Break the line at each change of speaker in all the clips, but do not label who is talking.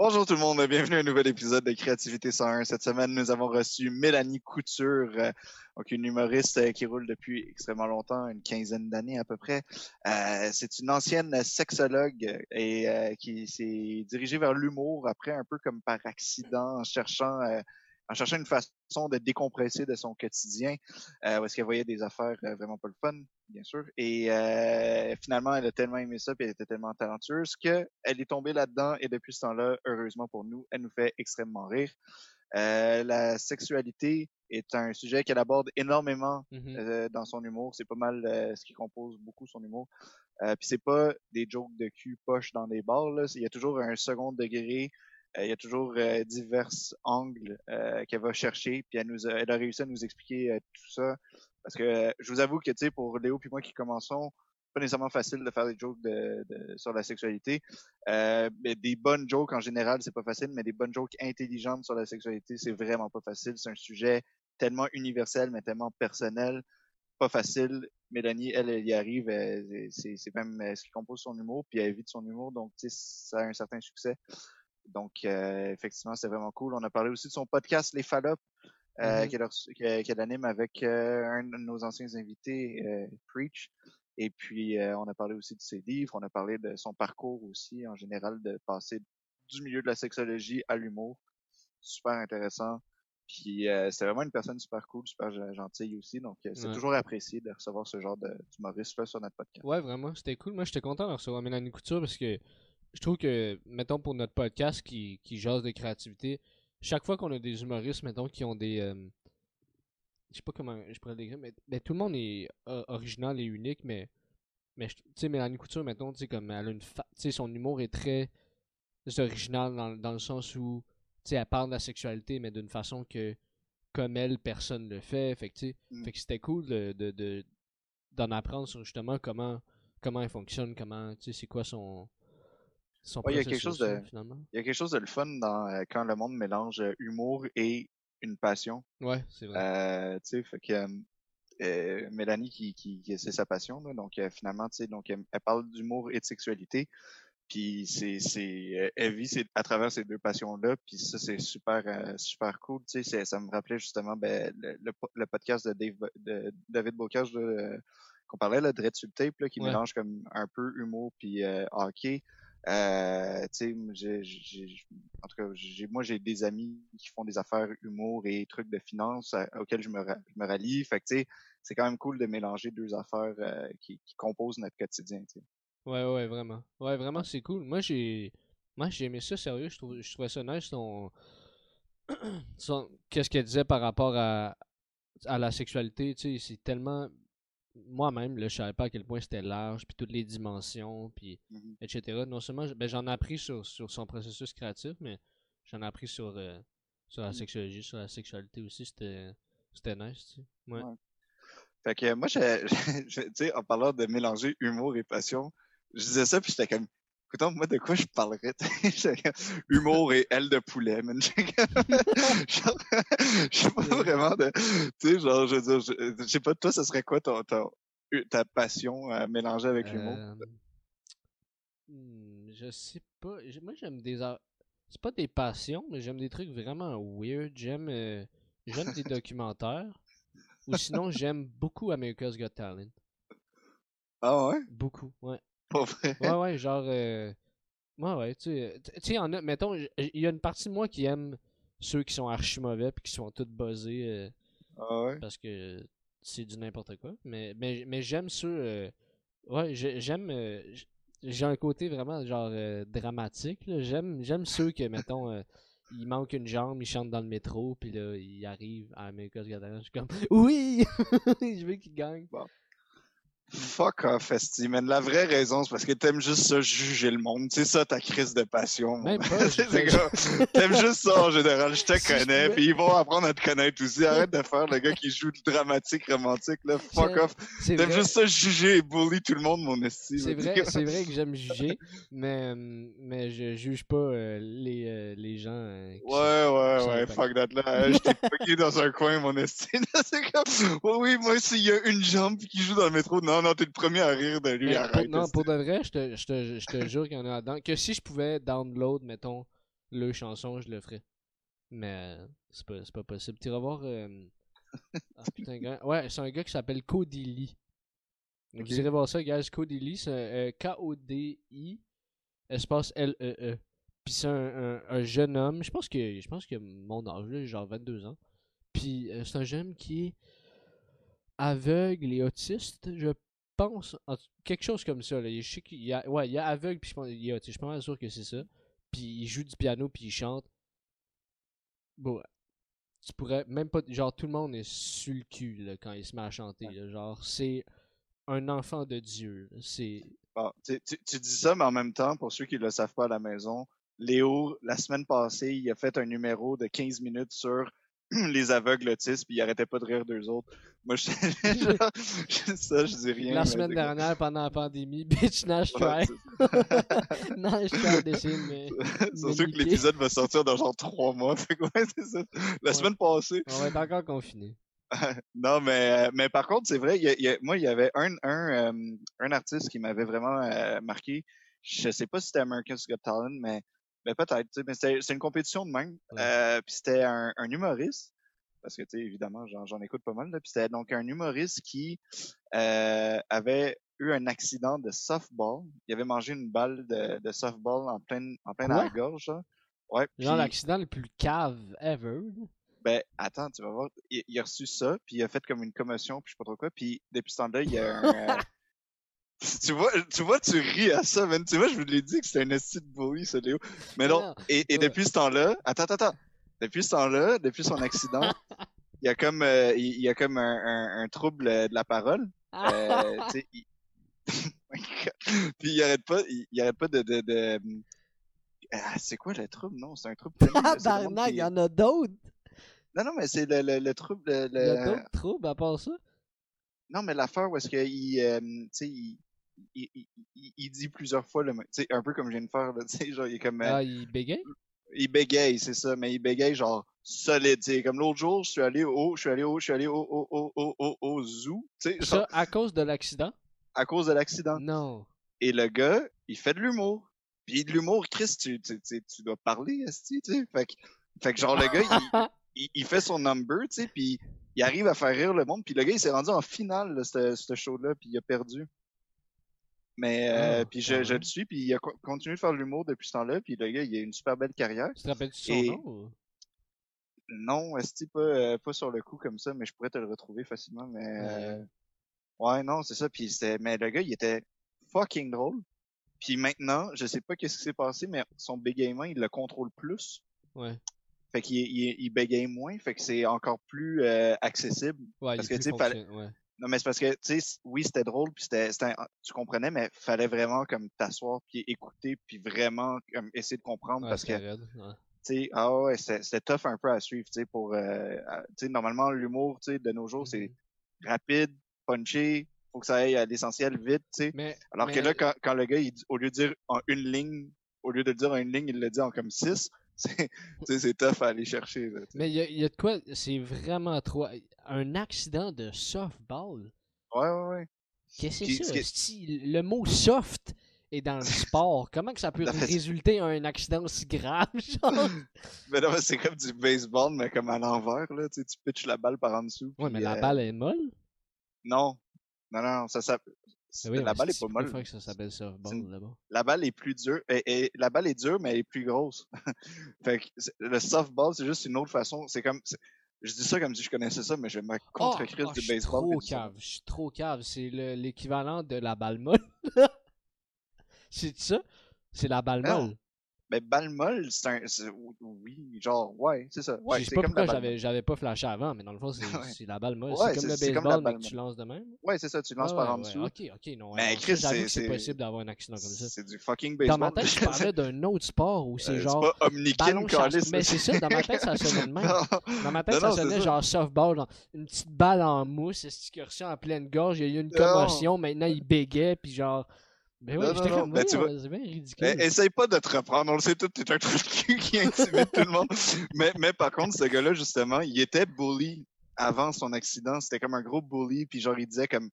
Bonjour tout le monde, bienvenue à un nouvel épisode de Créativité 101. Cette semaine, nous avons reçu Mélanie Couture, euh, donc une humoriste euh, qui roule depuis extrêmement longtemps, une quinzaine d'années à peu près. Euh, c'est une ancienne sexologue et qui s'est dirigée vers l'humour après un peu comme par accident en cherchant en cherchant une façon de décompresser de son quotidien, euh, parce qu'elle voyait des affaires euh, vraiment pas le fun, bien sûr. Et euh, finalement, elle a tellement aimé ça, puis elle était tellement talentueuse qu'elle est tombée là-dedans, et depuis ce temps-là, heureusement pour nous, elle nous fait extrêmement rire. Euh, la sexualité est un sujet qu'elle aborde énormément
Mhm.
euh, dans son humour. C'est pas mal ce qui compose beaucoup son humour. Puis c'est pas des jokes de cul poche dans des bars. Là. Il y a toujours un second degré. Euh, il y a toujours euh, divers angles euh, qu'elle va chercher. Puis elle, nous a, elle a réussi à nous expliquer tout ça. Parce que je vous avoue que tu sais, pour Léo puis moi qui commençons, pas nécessairement facile de faire des jokes de, de- sur la sexualité. Euh, mais des bonnes jokes en général, c'est pas facile, mais des bonnes jokes intelligentes sur la sexualité, c'est vraiment pas facile. C'est un sujet tellement universel, mais tellement personnel, pas facile. Mélanie, elle, elle y arrive. C'est même ce qui compose son humour, puis elle vit de son humour, donc ça a un certain succès. Donc, euh, effectivement, c'est vraiment cool. On a parlé aussi de son podcast Les Fallops, euh,
Mhm.
qu'elle anime avec euh, un de nos anciens invités, euh, Preach. Et puis, euh, on a parlé aussi de ses livres, on a parlé de son parcours aussi, en général, de passer du milieu de la sexologie à l'humour. Super intéressant. Puis, euh, c'est vraiment une personne super cool, super gen- gentille aussi. Donc, euh, c'est
Ouais.
toujours apprécié de recevoir ce genre de- d'humoriste-là sur notre podcast.
Ouais, vraiment, c'était cool. Moi, j'étais content de recevoir Mélanie Couture parce que je trouve que, mettons, pour notre podcast qui, qui jase de créativité, chaque fois qu'on a des humoristes, mettons, qui ont des. euh, je sais pas comment je pourrais le décrire, mais, mais tout le monde est euh, original et unique, mais. Mais tu sais, Mélanie Couture, mettons, tu sais, comme elle a une. fa- Tu sais, son humour est très original dans, dans le sens où, tu sais, elle parle de la sexualité, mais d'une façon que, comme elle, personne le fait. Fait que, tu sais,
Mm.
fait que c'était cool de, de, de- d'en apprendre sur justement comment comment elle fonctionne, comment tu sais c'est quoi son son
Ouais, il y a quelque chose de-
là, finalement.
Il y a quelque chose de le fun dans euh, quand le monde mélange euh, humour et une passion.
Ouais, c'est vrai.
Euh, tu sais, fait que euh, Mélanie qui, qui, qui- c'est sa passion, là, donc finalement, tu sais, donc elle, elle parle d'humour et de sexualité, puis c'est c'est elle vit c'est- à travers ces deux passions-là, puis ça c'est super super cool, tu sais, ça me rappelait justement ben, le, le, po- le podcast de, Dave, de David Bocage là, qu'on parlait là, sur le tape là, qui
Ouais.
mélange comme un peu humour puis hockey. Euh, j'ai- j'ai- en tout cas, j'ai, moi, j'ai des amis qui font des affaires humour et trucs de finance à- auxquels je me, ra- je me rallie. Fait que, c'est quand même cool de mélanger deux affaires euh, qui, qui composent notre quotidien, tu sais.
Ouais, ouais, vraiment. Ouais, vraiment, c'est cool. Moi, j'ai moi j'ai aimé ça sérieux, je trouve je trouvais ça nice son, son- qu'est-ce qu'elle disait par rapport à à la sexualité, tu sais, c'est tellement moi-même je savais pas à quel point c'était large, puis toutes les dimensions, puis
Mhm.
etc. Non seulement ben, j'en ai appris sur, sur son processus créatif, mais j'en ai appris sur, euh, sur la
Mm.
sexologie, sur la sexualité aussi. C'était c'était nice. Tu sais. Ouais.
Ouais. Fait que moi, je, je- tu sais, en parlant de mélanger humour et passion, je disais ça, puis j'étais comme, écoute, moi, de quoi je parlerais? Humour et aile de poulet, man. Genre, je sais pas vraiment de, tu sais, genre, je veux dire, je, je sais pas, toi, ce serait quoi ton, ton- ta passion à mélanger avec l'humour?
Euh, hmm, je sais pas. Moi, j'aime des. C'est pas des passions, mais j'aime des trucs vraiment weird. J'aime euh, j'aime des documentaires. Ou sinon, j'aime beaucoup America's Got Talent.
Ah ouais?
Beaucoup, ouais.
Pas vrai?
Ouais, ouais, genre. euh, Ouais, ouais, tu sais. Tu sais, en a- mettons, il y a une partie de moi qui aime ceux qui sont archi mauvais puis qui sont tous buzzés euh,
Ah ouais?
parce que c'est du n'importe quoi. Mais, mais, mais j'aime ceux. euh, Ouais, j'ai- j'aime. euh, J'ai un côté vraiment genre euh, dramatique. J'aime j'aime ceux que, mettons, euh, il manque une jambe, ils chantent dans le métro, puis là, ils arrivent à America's Talent. Je suis comme, oui! Je veux qu'ils gagnent.
Fuck off, Esti, man. La vraie raison, c'est parce que t'aimes juste ça, juger le monde. C'est ça ta crise de passion.
Même pas,
T'aimes juste ça en général. Je te
Si
connais, puis ils vont apprendre à te connaître aussi. Arrête de faire le gars qui joue du dramatique, romantique, là. Fuck off. T'aimes juste ça, juger et bully tout le monde, mon Esti.
C'est vrai, c'est vrai que j'aime juger, mais, mais je juge pas euh, les, euh, les gens. euh, qui
Ouais, ouais, ouais, fuck that là. Je t'ai pogné dans un coin, mon esti. C'est comme, oui, oui, moi, s'il y a une jambe qui joue dans le métro, non, non, t'es le premier à rire de lui,
Mais pour,
arrête.
non, pour de vrai, je te, je te, je te jure qu'il y en a là-dedans. Que si je pouvais download, mettons, le chanson, je le ferais. Mais euh, c'est pas, pas possible. Tu vas voir. euh, ah, putain, gars- Ouais, c'est un gars qui s'appelle Cody Lee. Donc. Vous irez voir ça, guys. Cody Lee, c'est euh, K-O-D-I, espace L-E-E. Puis c'est un, un- un jeune homme, je pense que je pense que mon âge, là, genre 22 ans. Puis euh, c'est un jeune qui est aveugle et autiste, je pense. En quelque chose comme ça. Là. Je sais qu'il y a, ouais, il y a aveugle, puis je pense, il y a. Je suis pas mal sûr que c'est ça. Puis il joue du piano, puis il chante. Bon, tu pourrais même pas. Genre, tout le monde est sur le cul là, quand il se met à chanter. là. Genre, c'est un enfant de Dieu. C'est.
Bon, tu, tu- tu dis ça, mais en même temps, pour ceux qui ne le savent pas à la maison, Léo, la semaine passée, il a fait un numéro de 15 minutes sur les aveugles autistes, puis il arrêtait pas de rire d'eux autres. Moi, je, je- ça, je dis rien.
La
mais
semaine dernière, pendant la pandémie, bitch, Nash try. Nash try de me.
Surtout que l'épisode va sortir dans genre trois mois. Ouais, c'est ça. La
Ouais.
semaine passée.
On va être encore confiné.
Non, mais, euh, mais par contre, c'est vrai, il y a- il y a- moi, il y avait un, un, euh, un artiste qui m'avait vraiment euh, marqué. Je sais pas si c'était America's Got Talent, mais, mais peut-être. Mais c'était c'est une compétition de même.
Ouais.
Euh, puis c'était un, un humoriste. Parce que, tu sais, évidemment, j'en écoute pas mal. là. Puis c'était donc un humoriste qui euh, avait eu un accident de softball. Il avait mangé une balle de, de softball en pleine, en pleine à la
Quoi?
gorge. là. Ouais,
Genre l'accident le plus cave ever.
ben, attends, tu vas voir. Il, il a reçu ça, puis il a fait comme une commotion, puis je sais pas trop quoi, puis depuis ce temps-là, il y a un... euh, tu vois, tu vois, tu ris à ça, man. Tu vois, je vous l'ai dit que c'était un esti de ce Léo. Mais non, et, et depuis ce temps-là, attends, attends, attends. Depuis ce temps-là, depuis son accident, il y a comme, euh, il, y a comme un, un, un trouble euh, de la parole. Euh, tu sais, il... puis il arrête pas, il, il arrête pas de, de, de... Ah, c'est quoi le trouble? Non, c'est un trouble.
Tabarnak,
qui-
il y en a d'autres.
Non, non, mais c'est le, le, le trouble. le-
Il y a d'autres troubles à part ça?
Non, mais l'affaire où est-ce qu'il euh, tu sais, il, il, il, il- il dit plusieurs fois le même- tu sais, un peu comme je viens de faire, là, tu sais, genre, il est comme, euh,
Ah, il bégaye?
il bégaye, c'est ça, mais il bégaye genre solide, tu sais, comme l'autre jour, je suis allé au, je suis allé au, je suis allé au, au, au, au, au, au zoo, tu sais, genre,
Ça, à cause de l'accident?
à cause de l'accident.
Non.
Et le gars, il fait de l'humour. Puis de l'humour, Chris, tu, tu, tu, tu dois parler, esti, tu sais, fait que, fait que genre, le gars, il, il, il fait son number, tu sais, puis il arrive à faire rire le monde, puis le gars, il s'est rendu en finale, ce show-là, puis il a perdu. Mais, euh,
Ah,
puis je, je le suis, puis il a co- continué de faire de l'humour depuis ce temps-là, puis le gars, il a une super belle carrière.
Tu te rappelles-tu son
Et-
nom? ou?
Non, esti, pas, euh, pas sur le coup comme ça, mais je pourrais te le retrouver facilement, mais... euh, Ouais, non, c'est ça, puis c'était... Mais le gars, il était fucking drôle. Puis maintenant, je sais pas qu'est-ce qui s'est passé, mais son bégaiement, il le contrôle plus.
Ouais.
Fait qu'il il, il bégaye moins, fait que c'est encore plus euh, accessible.
Ouais,
Parce
il est
que, tu sais, fallait-
ouais.
Non, mais c'est parce que, tu sais, oui, c'était drôle, puis c'était, tu comprenais, mais fallait vraiment comme t'asseoir, puis écouter, puis vraiment comme essayer de comprendre,
Ouais,
parce que,
ouais.
tu sais, ah ouais, c'était, tough un peu à suivre, tu sais, pour, euh, tu sais, normalement, l'humour, tu sais, de nos jours, c'est
Mhm.
rapide, punché, faut que ça aille à l'essentiel vite, tu sais.
Mais,
Alors que là, quand, quand le gars, il, au lieu de dire en une ligne, au lieu de le dire en une ligne, il le dit en comme six, c'est, tough à aller chercher, là.
Mais il y, y a de quoi, c'est vraiment trop. Un accident de softball?
Ouais, ouais, ouais.
Qu'est-ce que c'est
ce
ça? Le mot soft est dans le sport. Comment que ça peut résulter à un accident aussi grave? Genre?
Mais non, mais c'est comme du baseball, mais comme à l'envers, là, tu sais, tu pitches la balle par en dessous.
Ouais, mais la
euh,
balle est molle?
Non. Non, non, ça s'appelle.
Oui,
la balle est pas
que ça s'appelle softball là-bas.
La balle est plus dure. Et, et la balle est dure, mais elle est plus grosse. fait que le softball, c'est juste une autre façon. C'est comme. Je dis ça comme si je connaissais ça, mais je me contre crise
Oh,
du
je suis
baseball.
trop
du
cave. Je suis trop cave. C'est le- l'équivalent de la balle molle. c'est ça? C'est la balle
Non.
molle.
Mais balle molle, c'est un. Oui, genre, ouais, c'est ça. Ouais,
je sais pas
comme
pourquoi j'avais, j'avais pas flashé avant, mais dans le fond, c'est,
Ouais.
la balle molle.
Ouais,
c'est comme le
comme
baseball,
la
mais que tu lances de même.
Ouais, c'est ça, tu lances par en dessous.
Ok, ok, non.
Mais Chris, c'est-
c'est possible d'avoir un accident comme ça.
C'est du fucking baseball.
Dans ma tête, je parlais d'un autre sport où c'est
Euh,
genre.
C'est pas Omnikin,
chasse. Mais c'est ça, dans ma tête, ça sonnait de même. Dans ma tête, ça sonnait genre softball, une petite balle en mousse, est-ce qu'il en pleine gorge, il y a eu une commotion, maintenant il bégait, puis genre. Ben oui, comme,
ben, tu
voyons, c'est bien ridicule.
Eh, essaye pas de te reprendre, on le sait tout, t'es un truc qui intimide tout le monde. Mais, mais par contre, ce gars-là, justement, il était bully avant son accident. C'était comme un gros bully, puis genre, il disait comme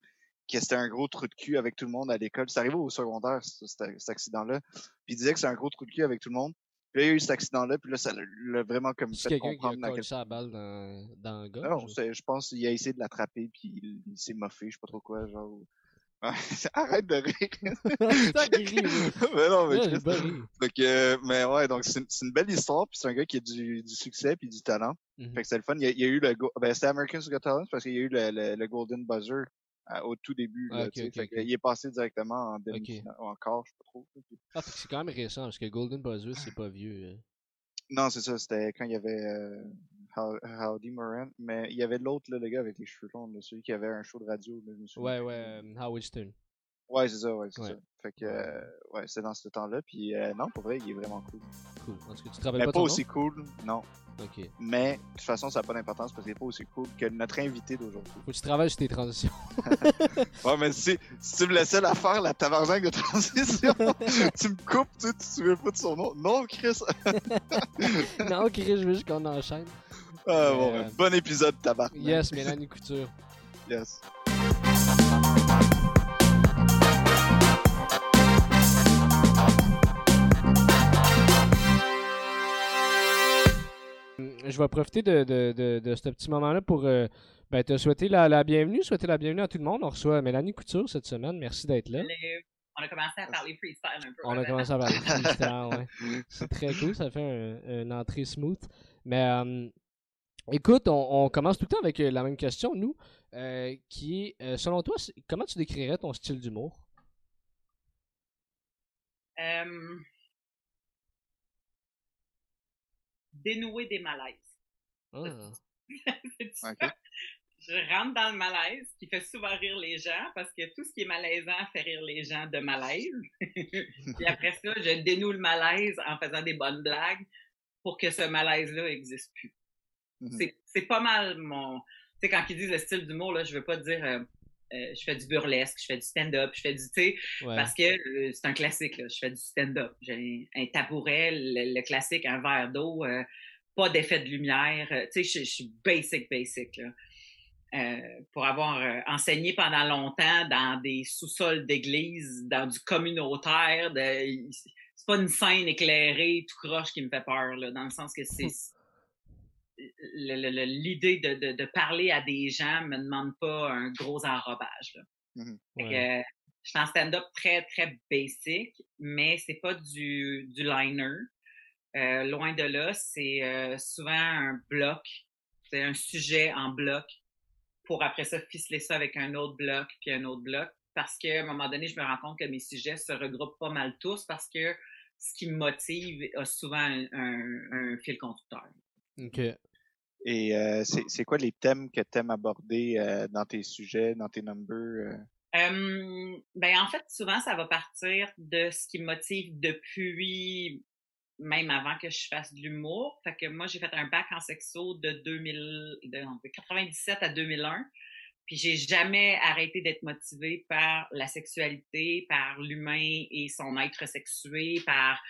que c'était un gros trou de cul avec tout le monde à l'école. C'est arrivé au secondaire, ce- ce- cet accident-là. Puis il disait que c'est un gros trou de cul avec tout le monde. Puis là, il y a eu cet accident-là, puis là, ça l'a vraiment comme fait
quelqu'un qui a
comprendre
sa balle dans, dans le gars.
Non, je pense qu'il a essayé de l'attraper, puis il, il s'est moffé, je sais pas trop quoi, genre... Arrête de rire! Mais non, mais
Ouais, pas
euh, mais ouais, donc c'est une, belle histoire, puis c'est un gars qui a du, du succès puis du talent.
Mhm.
Fait que c'est le fun. Il y a, il y a eu le, ben c'était American's Got Talent parce qu'il y a eu le, le, le Golden Buzzer euh, au tout début.
Ah,
là, fait
ok.
que il est passé directement en demi-finale, ou encore, je sais pas trop.
Ah, c'est quand même récent, parce que Golden Buzzer, c'est pas vieux. hein.
Non, c'est ça, c'était quand il y avait euh, Howdy Moran, mais il y avait l'autre, là, le gars avec les cheveux longs, là, celui qui avait un show de radio. Là, je me souviens
Ouais, ouais, euh, Howard Stern.
Ouais, c'est ça, ouais, c'est
Ouais.
ça. Fait que, euh, ouais, c'est dans ce temps-là. Puis, euh, non, pour vrai, il est vraiment cool.
Cool. En tout cas, tu te rappelles
Mais
pas
pas
ton
aussi cool, non.
Ok.
Mais, de toute façon, ça n'a pas d'importance parce qu'il est pas aussi cool que notre invité d'aujourd'hui.
Faut que tu travailles sur tes transitions.
Ouais, mais si, si tu me laissais la faire, la tabarnak de transition, tu me coupes, tu sais, tu te souviens pas de son nom. Non, Chris!
non, Chris, je veux juste qu'on enchaîne.
Ah, bon,
Euh,
bon épisode, tabarnak.
Yes, Mélanie Couture.
Yes.
Je vais profiter de, de, de, de ce petit moment-là pour euh, ben, te souhaiter la, la bienvenue, souhaiter la bienvenue à tout le monde. On reçout Mélanie Couture cette semaine. Merci d'être là.
On a commencé à parler freestyle un peu.
On a
avant.
commencé à parler freestyle, ouais. C'est très cool, ça fait un- une entrée smooth. Mais euh, écoute, on, on commence tout le temps avec euh, la même question, nous, euh, qui est, euh, selon toi, comment tu décrirais ton style d'humour?
Euh, Dénouer des malaises.
Ah.
Je rentre dans le malaise, qui fait souvent rire les gens, parce que tout ce qui est malaisant fait rire les gens de malaise. Puis après ça, je dénoue le malaise en faisant des bonnes blagues pour que ce malaise-là existe plus.
Mhm.
C'est- C'est pas mal mon... Tu sais, quand ils disent le style d'humour, là, je veux pas dire... euh, euh, je fais du burlesque, je fais du stand-up, je fais du,
Ouais.
parce que euh, c'est un classique, là. Je fais du stand-up. J'ai un tabouret, le, le classique, un verre d'eau, pas d'effet de lumière. tu sais, je, je suis basic, basic, là. Pour avoir enseigné pendant longtemps dans des sous-sols d'église, dans du communautaire, de, c'est pas une scène éclairée, tout croche qui me fait peur, là, dans le sens que c'est le- l'idée de, de, de parler à des gens me demande pas un gros enrobage. Là.
Ouais.
euh, je suis en stand-up très, très basic, mais c'est pas du, du liner. Euh, loin de là, c'est euh, souvent un bloc, c'est un sujet en bloc pour après ça ficeler ça avec un autre bloc puis un autre bloc parce qu'à un moment donné, je me rends compte que mes sujets se regroupent pas mal tous parce que ce qui me motive a souvent un, un- un fil conducteur.
Ok.
Et euh, c'est quoi les thèmes que tu aimes aborder euh, dans tes sujets, dans tes numbers? euh?
Euh, ben en fait, souvent, ça va partir de ce qui me motive depuis même avant que je fasse de l'humour. Fait que moi, j'ai fait un bac en sexo de 2000, de, de 97 à 2001. Puis j'ai jamais arrêté d'être motivée par la sexualité, par l'humain et son être sexué, par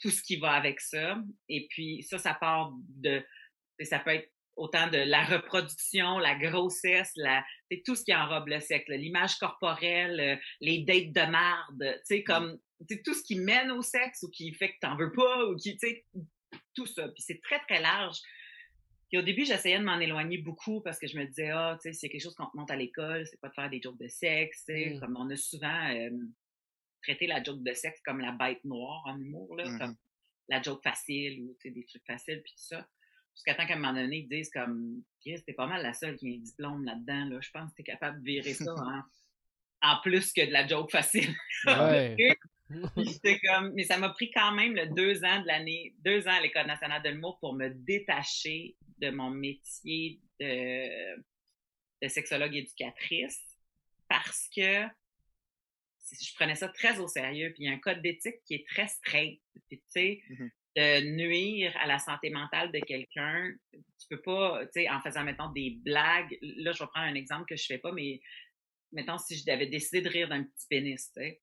tout ce qui va avec ça. Et puis ça, ça part de, ça peut être autant de la reproduction, la grossesse, la, c'est tout ce qui enrobe le sexe, l'image corporelle, euh, les dates de marde, tu sais, comme, tout ce qui mène au sexe ou qui fait que t'en veux pas ou qui, tu sais, tout ça. Puis c'est très, très large. Puis au début, j'essayais de m'en éloigner beaucoup parce que je me disais, ah, tu sais, c'est quelque chose qu'on te montre à l'école, c'est pas de faire des jokes de sexe, tu sais,
Mm.
comme on a souvent euh, traité la joke de sexe comme la bête noire en humour, là, comme la joke facile ou, tu sais, des trucs faciles, puis tout ça. Jusqu'à temps qu'à un moment donné, ils disent comme, Chris, t'es pas mal la seule qui a un diplôme là-dedans, là. Je pense que t'es capable de virer ça en, en plus que de la joke facile.
Ouais.
Comme, mais ça m'a pris quand même le deux ans de l'année, deux ans à l'École nationale de l'humour pour me détacher de mon métier de, de sexologue éducatrice parce que je prenais ça très au sérieux. Puis il y a un code d'éthique qui est très straight. Puis tu sais,
Mhm.
de nuire à la santé mentale de quelqu'un, tu peux pas, tu sais, en faisant, mettons, des blagues. Là, je vais prendre un exemple que je fais pas, mais mettons, si je devais décider de rire d'un petit pénis, tu sais.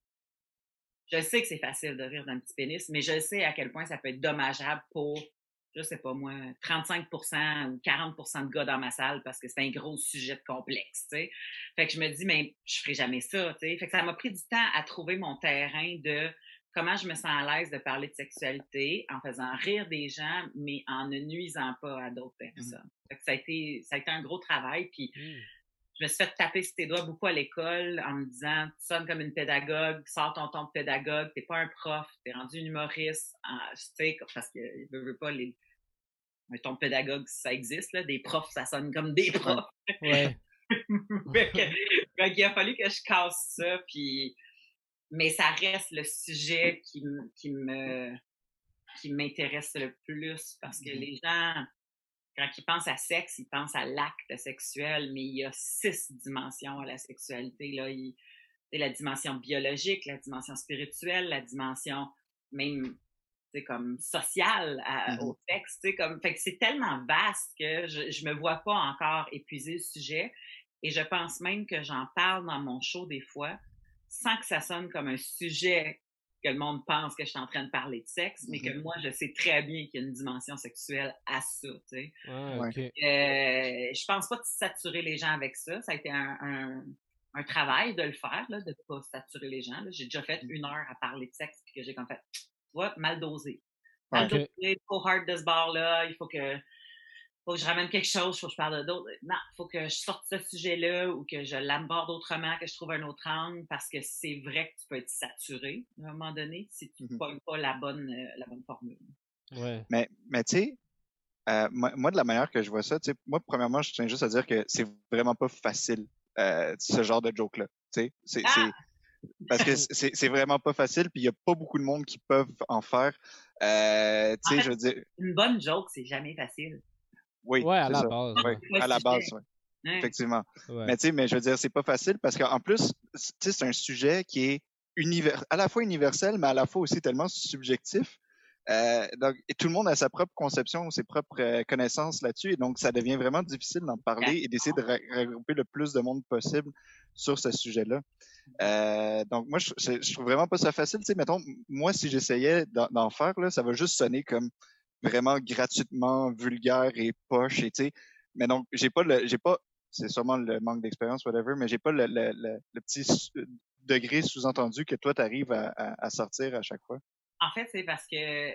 Je sais que c'est facile de rire d'un petit pénis, mais je sais à quel point ça peut être dommageable pour, je sais pas moi, 35% ou 40% de gars dans ma salle parce que c'est un gros sujet de complexe, tu sais. Fait que je me dis, mais je ferai jamais ça, tu sais. Fait que ça m'a pris du temps à trouver mon terrain de comment je me sens à l'aise de parler de sexualité en faisant rire des gens, mais en ne nuisant pas à d'autres
Mmh.
personnes. Fait que ça a été, ça a été un gros travail. Puis
Hmm.
Je me suis fait taper sur tes doigts beaucoup à l'école en me disant, tu sonnes comme une pédagogue, sors ton ton de pédagogue, t'es pas un prof, t'es rendu une humoriste, Ah, tu sais, parce que je veux pas les, un ton de pédagogue, ça existe, là, des profs, ça sonne comme des profs.
Ouais.
Fait que- fait qu'il a fallu que je casse ça, puis mais ça reste le sujet qui, qui me qui m'intéresse le plus parce que les gens quand ils pensent à sexe, ils pensent à l'acte sexuel, mais il y a six dimensions à la sexualité là. Il, c'est la dimension biologique, la dimension spirituelle, la dimension même c'est comme sociale à-
Mhm.
au sexe, comme fait que c'est tellement vaste que je, je me vois pas encore épuiser le sujet et je pense même que j'en parle dans mon show des fois sans que ça sonne comme un sujet que le monde pense que je suis en train de parler de sexe, mais que
Mhm.
moi je sais très bien qu'il y a une dimension sexuelle à ça, tu sais.
Ah.
Euh, je pense pas de saturer les gens avec ça. Ça a été un, un, un travail de le faire, là, de pas saturer les gens. J'ai déjà fait une heure à parler de sexe puis que j'ai comme fait, tu vois, mal dosé. Mal dosé, trop hard de ce bord-là. Il faut que, faut que je ramène quelque chose, faut que je parle de d'autres. Non, faut que je sorte ce sujet-là ou que je l'aborde autrement, que je trouve un autre angle parce que c'est vrai que tu peux être saturé à un moment donné si tu ne
Mhm.
pognes pas la bonne, euh, la bonne formule.
Ouais.
Mais, mais tu sais, euh, moi, moi, de la manière que je vois ça, tu sais, moi, premièrement, je tiens juste à dire que c'est vraiment pas facile, euh, ce genre de joke-là. Tu sais, c'est,
Ah!
parce que c'est, vraiment pas facile, puis il y a pas beaucoup de monde qui peuvent en faire. Euh,
En fait,
je veux dire,
Une bonne joke, c'est jamais facile.
Oui,
Ouais, à la
ça.
base.
Oui,
ouais.
Ouais,
à la base, ouais,
Hein?
effectivement.
Ouais.
Mais tu sais, mais je veux dire, c'est pas facile parce qu'en plus, tu sais, c'est un sujet qui est univers, à la fois universel, mais à la fois aussi tellement subjectif. Euh, donc, et tout le monde a sa propre conception, ses propres euh, connaissances là-dessus, et donc ça devient vraiment difficile d'en parler et d'essayer de regrouper le plus de monde possible sur ce sujet-là. Euh, donc moi, je, je, je trouve vraiment pas ça facile. Tu sais, mettons, moi, si j'essayais d'en d'en faire, là, ça va juste sonner comme vraiment gratuitement vulgaire et poche, et tu sais. Mais donc, j'ai pas le, j'ai pas, c'est sûrement le manque d'expérience, whatever, mais j'ai pas le, le, le, le petit degré sous-entendu que toi, tu arrives à, à, à sortir à chaque fois.
En fait, c'est parce que euh,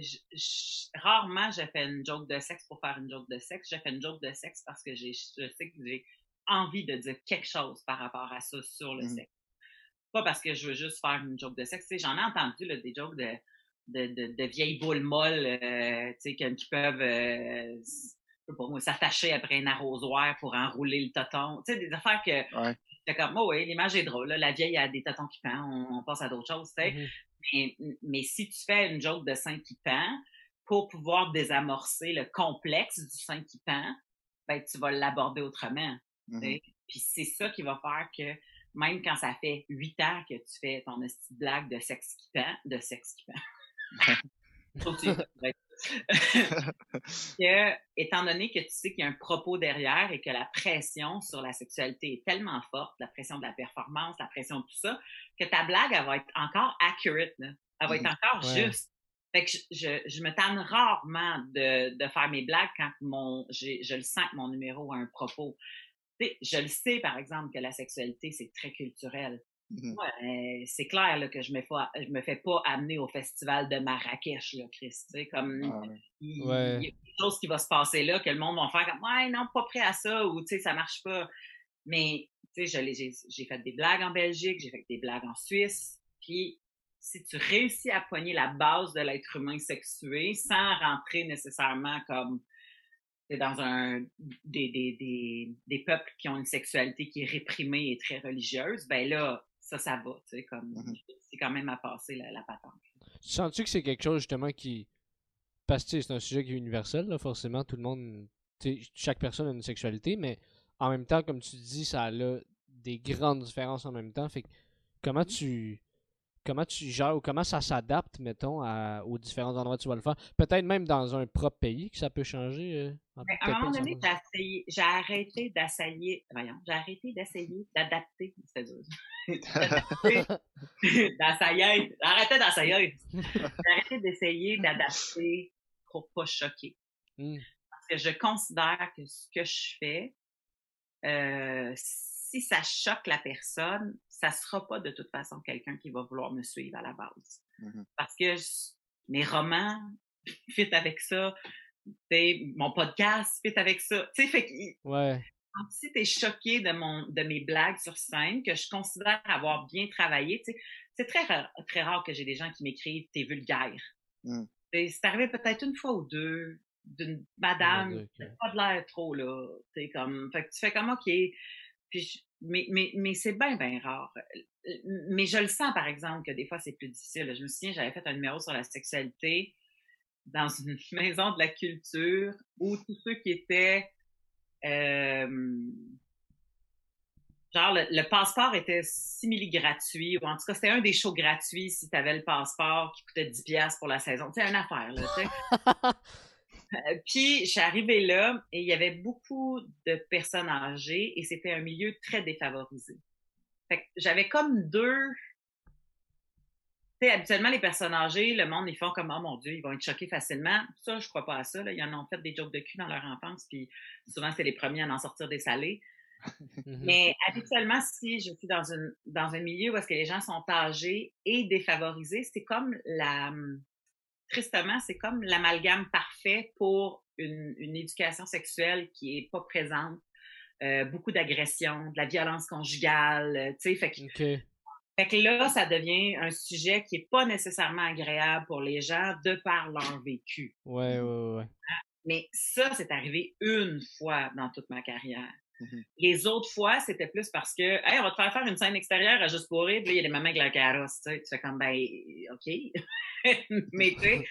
je- je- rarement je fais une joke de sexe pour faire une joke de sexe. Je fais une joke de sexe parce que j'ai, je sais que j'ai envie de dire quelque chose par rapport à ça sur le
Mhm.
sexe. Pas parce que je veux juste faire une joke de sexe. Tu sais, j'en ai entendu là, des jokes de, de, de, de vieilles boules molles euh, tu sais, que- qui peuvent euh, s'attacher après un arrosoir pour enrouler le toton. Tu sais, des affaires que
Ouais.
comme, oh oui, l'image est drôle. là. La vieille a des totons qui pendent, on, on passe à d'autres choses. tu sais.
Mhm.
Mais, mais si tu fais une joke de sein qui pend, pour pouvoir désamorcer le complexe du sein qui pend, ben, tu vas l'aborder autrement. Sais. Puis c'est ça qui va faire que même quand ça fait huit ans que tu fais ton esti de blague de sexe qui pend, de sexe qui pend. Que étant donné que tu sais qu'il y a un propos derrière et que la pression sur la sexualité est tellement forte, la pression de la performance, la pression de tout ça, que ta blague, elle va être encore accurate, là. Elle va être
Mhm.
encore
Ouais.
juste. Fait que je, je, je me tanne rarement de, de faire mes blagues quand mon, j'ai, je le sens que mon numéro a un propos. Je le sais, par exemple, que la sexualité, c'est très culturel.
Mhm.
Euh, c'est clair là, que je me, fais, je me fais pas amener au festival de Marrakech, là, Chris. Tu sais, comme
Ah, ouais.
il,
Ouais.
il y a quelque chose qui va se passer là, que le monde va faire comme Ouais, non, pas prêt à ça, ou tu sais, ça marche pas. Mais tu sais, j'ai j'ai fait des blagues en Belgique, j'ai fait des blagues en Suisse, puis si tu réussis à poigner la base de l'être humain sexué sans rentrer nécessairement comme c'est dans un des, des, des, des peuples qui ont une sexualité qui est réprimée et très religieuse, ben là, ça, ça va, tu sais, comme
Mhm.
c'est quand même à passer la, la patente.
Sens-tu que c'est quelque chose justement qui. Parce que tu sais, c'est un sujet qui est universel, là, forcément, tout le monde. tu sais, Chaque personne a une sexualité, mais en même temps, comme tu dis, ça a des grandes différences en même temps. Fait que comment tu. Comment tu gères ou comment ça s'adapte, mettons, à- aux différents endroits où tu vas le faire? Peut-être même dans un propre pays que ça peut changer. euh, en
Mais à un moment donné, j'ai arrêté d'essayer, voyons, j'ai arrêté d'essayer, d'adapter, c'est dur. d'essayer, arrêtez d'essayer. J'ai arrêté d'essayer d'adapter pour pas choquer.
Hmm.
Parce que je considère que ce que je fais, euh, si ça choque la personne, ça sera pas de toute façon quelqu'un qui va vouloir me suivre à la base.
Mhm.
Parce que mes romans fit avec ça, mon podcast fit avec ça. Tu sais, fait que
Ouais.
si tu es choqué de, mon, de mes blagues sur scène, que je considère avoir bien travaillé, c'est très rare, très rare que j'ai des gens qui m'écrivent « t'es vulgaire
Mm.
C'est arrivé peut-être une fois ou deux d'une madame
Ouais,
qui
ok.
a pas de l'air trop, là. Comme, fait que tu fais comme, OK. Puis mais mais, mais c'est bien, bien rare. Mais je le sens, par exemple, que des fois, c'est plus difficile. Je me souviens, j'avais fait un numéro sur la sexualité dans une maison de la culture où tous ceux qui étaient euh, genre le, passeport était simili gratuit ou en tout cas c'était un des shows gratuits si tu avais le passeport qui coûtait 10 pièces pour la saison. Sais, une affaire là, tu sais. Euh, Puis, je suis arrivée là et il y avait beaucoup de personnes âgées et c'était un milieu très défavorisé. Fait que j'avais comme deux... Tu sais, habituellement, les personnes âgées, le monde, ils font comme, oh mon Dieu, ils vont être choqués facilement. Ça, je crois pas à ça. Là. Ils en ont fait des jokes de cul dans leur enfance, puis souvent, c'est les premiers à en sortir des salés. Mais habituellement, si je suis dans, une, dans un milieu où est-ce que les gens sont âgés et défavorisés, c'est comme la... Tristement, c'est comme l'amalgame parfait pour une, une éducation sexuelle qui est pas présente. Euh, beaucoup d'agression, de la violence conjugale, euh, tu sais, fait que,
Ok.
fait que là, ça devient un sujet qui est pas nécessairement agréable pour les gens de par leur vécu.
Ouais, ouais, ouais.
Mais ça, c'est arrivé une fois dans toute ma carrière.
Mhm.
Les autres fois, c'était plus parce que, hey, on va te faire faire une scène extérieure à juste pour rire, puis là, il y a les mamans avec la carrosse, tu sais. Tu fais comme, ben, OK. mais tu sais,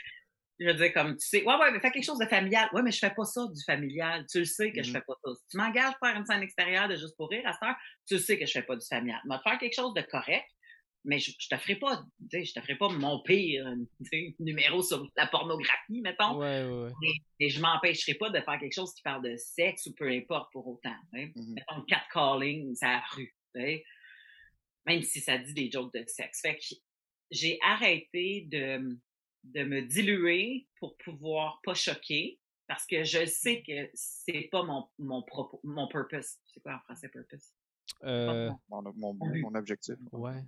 je veux dire, comme, tu sais, ouais, ouais, mais fais quelque chose de familial. Ouais, mais je fais pas ça du familial. Tu le sais que je
Mhm.
fais pas ça. Si tu m'engages pour faire une scène extérieure de juste pour rire à cette heure, tu le sais que je fais pas du familial. Va te faire quelque chose de correct, mais je, je te ferai pas, tu sais, je te ferai pas mon pire numéro sur la pornographie, mettons.
Ouais, ouais, ouais.
Et je m'empêcherai pas de faire quelque chose qui parle de sexe ou peu importe pour autant. sais.
Mhm.
Mettons catcalling, la rue. Même si ça dit des jokes de sexe. Fait que j'ai arrêté de, de me diluer pour pouvoir pas choquer. Parce que je sais que c'est pas mon, mon propos, mon purpose. C'est quoi en français purpose?
Euh,
Mon, mon, mon objectif.
ouais.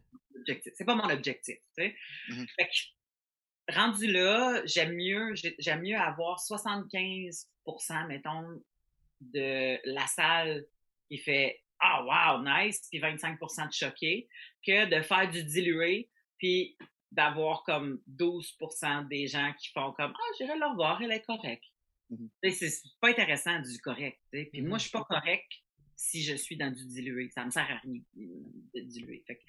C'est pas mon objectif, tu sais.
Mhm.
Fait que, rendu là, j'aime mieux, j'aime mieux avoir 75%, mettons, de la salle qui fait Ah, wow, nice, puis 25% de choqué, que de faire du dilué, puis d'avoir comme 12% des gens qui font comme Ah, j'irai le revoir, elle est correcte.
Mhm.
Sais, C'est pas intéressant du correct. tu sais. Puis
Mhm.
moi, je suis pas correct si je suis dans du dilué. Ça me sert à rien de diluer. Fait que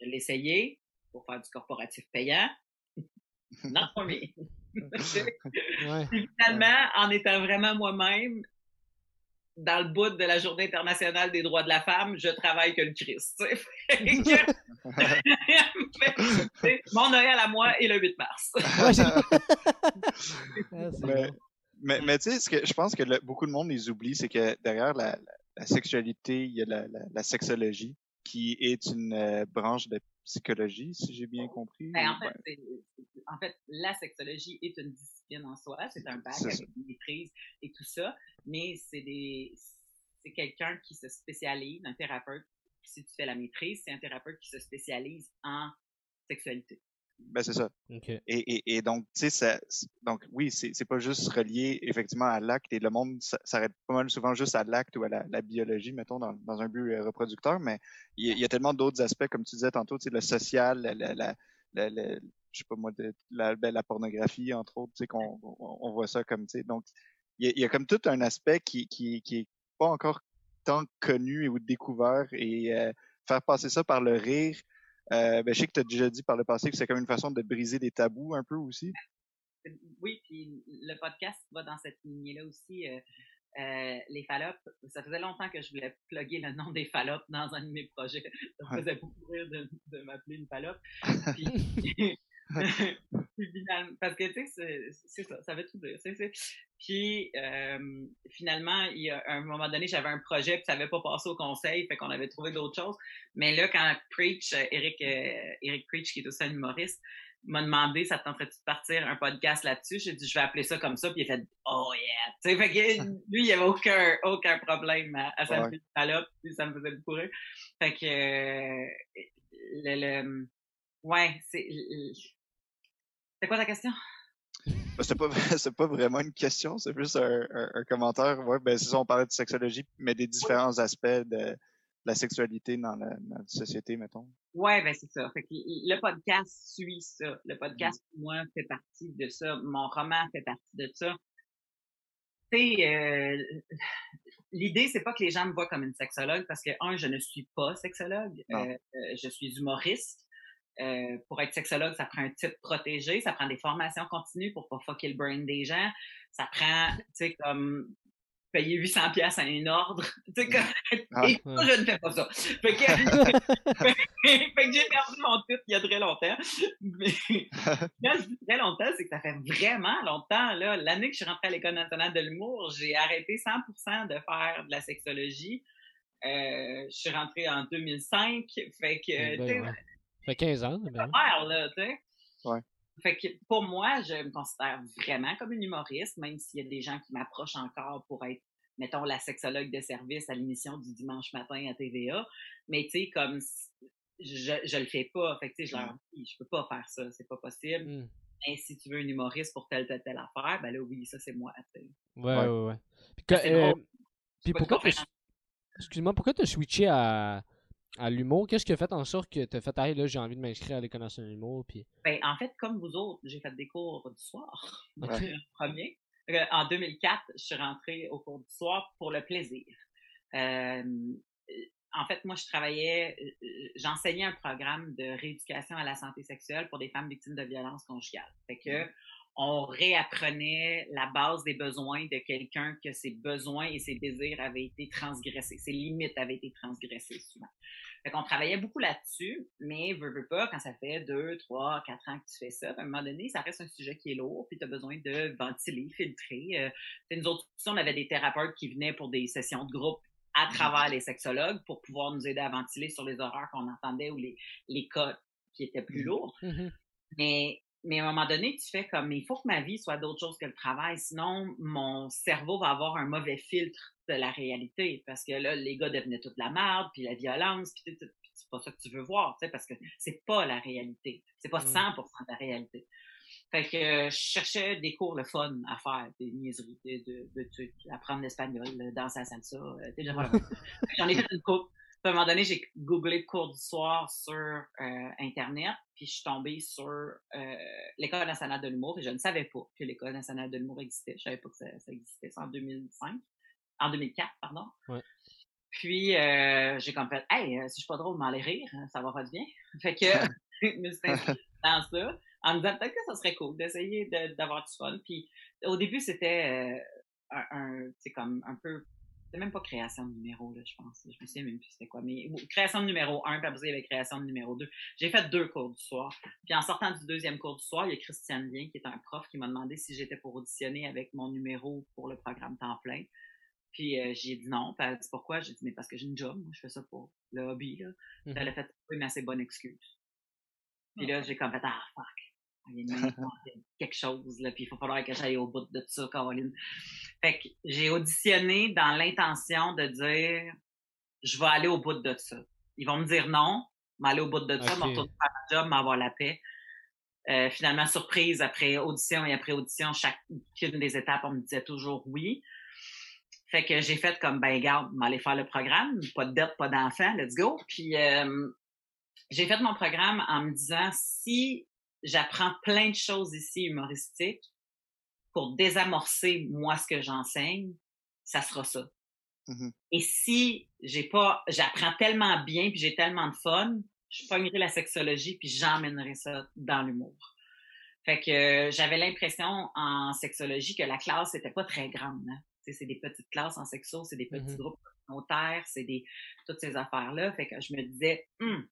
je l'ai essayé pour faire du corporatif payant. For me.
Ouais.
Finalement, en étant vraiment moi-même, dans le bout de la Journée internationale des droits de la femme, je travaille que le Christ. Mon Noël à moi est le 8 mars.
Mais-. Mais, mais tu sais, ce que je pense que le- beaucoup de monde les oublie, c'est que derrière la, la- la sexualité, il y a la, la, la sexologie, qui est une euh, branche de psychologie, si j'ai bien compris.
Ben, en, fait, en la sexologie est une discipline en soi. C'est un bac avec une maîtrise et tout ça. Mais c'est des, c'est quelqu'un qui se spécialise, un thérapeute. Si tu fais la maîtrise, c'est un thérapeute qui se spécialise en sexualité.
Ben, c'est ça.
Ok.
Et, et, et donc, tu sais, donc oui, c'est pas juste relié effectivement à l'acte et le monde s'arrête pas mal souvent juste à l'acte ou à la, la biologie, mettons, dans, dans un but euh, reproducteur, mais il y, a- il y a tellement d'autres aspects, comme tu disais tantôt, tu sais, le social, la, la, la, la- la- je sais pas moi, de, la, ben, la pornographie, entre autres, tu sais, qu'on on, on voit ça comme, tu sais, donc, il y, a, il y a comme tout un aspect qui, qui, qui est pas encore tant connu ou découvert et euh, faire passer ça par le rire, euh, ben, je sais que tu as déjà dit par le passé que c'est comme une façon de briser des tabous un peu aussi.
Oui, puis le podcast va dans cette lignée-là aussi. euh, euh, les fallops, ça faisait longtemps que je voulais plugger le nom des fallops dans un de mes projets. Ça me faisait beaucoup rire de, de m'appeler une fallope. Puis finalement, parce que tu sais, c'est- ça, ça veut tout dire. c'est- Puis euh, finalement, il y a à un moment donné, j'avais un projet puis ça n'avait pas passé au conseil, fait qu'on avait trouvé d'autres choses. Mais là, quand Preach, euh, Eric, euh, Eric Preach, qui est aussi un humoriste, m'a demandé ça te tenterait de partir un podcast là-dessus? J'ai dit je vais appeler ça comme ça puis il a fait oh yeah tu sais fait que lui il y avait aucun aucun problème à, à s'appeler ouais. puis ça me faisait beaucoup rire fait que euh, le, le ouais c'est c'est quoi ta question?
Ben, c'est pas pas vraiment une question c'est plus un, un, commentaire ouais ben c'est ça on parlait de sexologie mais des différents aspects de la sexualité dans la, société, mettons.
Ouais, ben c'est ça. Fait que le podcast suit ça. Le podcast, pour moi, fait partie de ça. Mon roman fait partie de ça. Tu euh, l'idée, c'est pas que les gens me voient comme une sexologue parce que, un, je ne suis pas sexologue. Euh, euh, je suis humoriste. Euh, pour être sexologue, ça prend un titre protégé, ça prend des formations continues pour pas fucker le brain des gens. Ça prend, tu sais, comme payer 800 pièces à un ordre. Tu sais, ah, et moi, je ne fais pas ça. Fait que, fait que j'ai perdu mon titre il y a très longtemps. Mais quand je dis très longtemps, c'est que ça fait vraiment longtemps. Là. L'année que je suis rentrée à l'École nationale de l'humour, j'ai arrêté 100% de faire de la sexologie. Euh, je suis rentrée en 2005. Fait que,
eh ben,
Ça
fait 15 ans. Ben.
là, tu sais.
Ouais.
Fait que pour moi, je me considère vraiment comme une humoriste, même s'il y a des gens qui m'approchent encore pour être, mettons, la sexologue de service à l'émission du dimanche matin à TVA. Mais tu sais, comme je, je le fais pas. Fait que tu sais, je leur dis, je peux pas faire ça, c'est pas possible. Mmh. Mais si tu veux une humoriste pour telle, telle, telle affaire, ben là, oui, ça c'est moi.
Ouais, ouais, ouais, Puis, euh, puis pourquoi Excuse-moi, pourquoi tu as switché à à l'humour, qu'est-ce qui a fait en sorte que tu as fait, hey, là, j'ai envie de m'inscrire à l'École nationale de l'humour? Puis...
Ben, en fait, comme vous autres, j'ai fait des cours du soir. premier. Euh, en 2004, je suis rentrée au cours du soir pour le plaisir. Euh, en fait, moi, je travaillais, euh, j'enseignais un programme de rééducation à la santé sexuelle pour des femmes victimes de violences conjugales. Fait que, on réapprenait la base des besoins de quelqu'un que ses besoins et ses désirs avaient été transgressés, ses limites avaient été transgressées souvent. Fait qu'on travaillait beaucoup là-dessus, mais veux, veux pas, quand ça fait deux, trois, quatre ans que tu fais ça, à un moment donné, ça reste un sujet qui est lourd, puis tu as besoin de ventiler, filtrer. Euh, nous autres, on avait des thérapeutes qui venaient pour des sessions de groupe à travers les sexologues pour pouvoir nous aider à ventiler sur les horreurs qu'on entendait ou les, les cas qui étaient plus mmh. lourds. Mmh mais mais à un moment donné, tu fais comme, il faut que ma vie soit d'autre chose que le travail, sinon mon cerveau va avoir un mauvais filtre de la réalité, parce que là, les gars devenaient toute la merde, puis la violence, puis c'est pas ça que tu veux voir, tu sais, parce que c'est pas la réalité, c'est pas 100% mmh. de la réalité. Fait que euh, je cherchais des cours le fun à faire, des niaiseries, de, de, de, apprendre l'espagnol, danser à salsa, euh, j'en ai fait une coupe à un moment donné, j'ai googlé cours du soir sur euh, Internet, puis je suis tombée sur euh, l'École nationale de l'humour, et je ne savais pas que l'École nationale de l'humour existait. Je savais pas que ça, existait. C'est en 2005. En 2004, pardon. Ouais. Puis, euh, j'ai comme fait, hey, si je suis pas drôle, m'en aller rire, hein, ça va pas bien. Fait que, je me suis dans ça, en me disant peut-être que ça serait cool d'essayer d'avoir du fun. Puis, au début, c'était un, un c'est comme un peu c'était même pas création de numéro, là, je pense. Je me souviens même plus c'était quoi. Mais création de numéro 1, puis après, il y avait création de numéro 2. J'ai fait deux cours du soir. Puis en sortant du deuxième cours du soir, il y a Christiane Bien, qui est un prof, qui m'a demandé si j'étais pour auditionner avec mon numéro pour le programme temps plein. Puis euh, j'ai dit non. Puis elle a dit pourquoi? J'ai dit mais parce que j'ai une job. Moi, je fais ça pour le hobby. Là. Puis elle a fait une assez bonne excuse. Puis là, j'ai comme fait ah fuck quelque chose, là, puis il va falloir que j'aille au bout de tout ça, Caroline. Fait que j'ai auditionné dans l'intention de dire, je vais aller au bout de ça. Ils vont me dire non, mais aller au bout de ça, okay. me retourner faire ma job, m'avoir la paix. Euh, finalement, surprise, après audition et après audition, chacune des étapes, on me disait toujours oui. Fait que j'ai fait comme, ben garde, m'aller faire le programme, pas de dette, pas d'enfant, let's go. Puis euh, j'ai fait mon programme en me disant, si j'apprends plein de choses ici humoristiques pour désamorcer moi ce que j'enseigne, ça sera ça. Mm-hmm. Et si j'ai pas, j'apprends tellement bien puis j'ai tellement de fun, je pognerai la sexologie puis j'emmènerai ça dans l'humour. Fait que j'avais l'impression en sexologie que la classe était pas très grande. Hein. C'est des petites classes en sexo, c'est des petits mm-hmm. groupes communautaires, c'est des toutes ces affaires-là. Fait que je me disais, hum,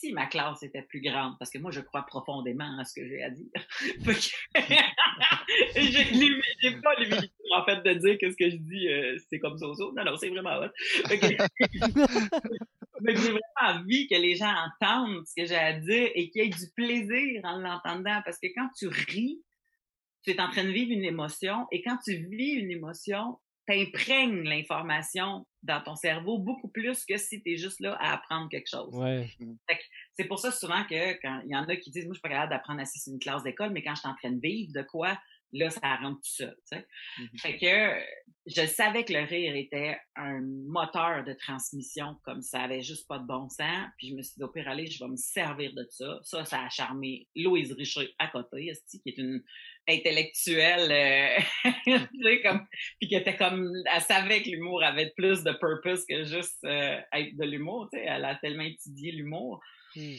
si ma classe était plus grande, parce que moi, je crois profondément à ce que j'ai à dire. j'ai pas l'humilité, en fait, de dire que ce que je dis, euh, c'est comme ça. Non, non, c'est vraiment hot. Mais j'ai vraiment envie que les gens entendent ce que j'ai à dire et qu'il y ait du plaisir en l'entendant. Parce que quand tu ris, tu es en train de vivre une émotion et quand tu vis une émotion, t'imprègnes l'information dans ton cerveau beaucoup plus que si tu es juste là à apprendre quelque chose.
Ouais.
C'est pour ça souvent que quand il y en a qui disent moi je suis pas capable d'apprendre assis sur une classe d'école mais quand je suis en train de vivre de quoi là ça rentre tout seul, tu sais.
Mm-hmm.
Fait que je savais que le rire était un moteur de transmission comme ça avait juste pas de bon sens, puis je me suis dit au pire aller, je vais me servir de ça. Ça ça a charmé Louise Richer à côté, qui est une intellectuelle euh, tu sais, comme puis qui était comme elle savait que l'humour avait plus de purpose que juste euh, être de l'humour, tu sais, elle a tellement étudié l'humour.
Hmm.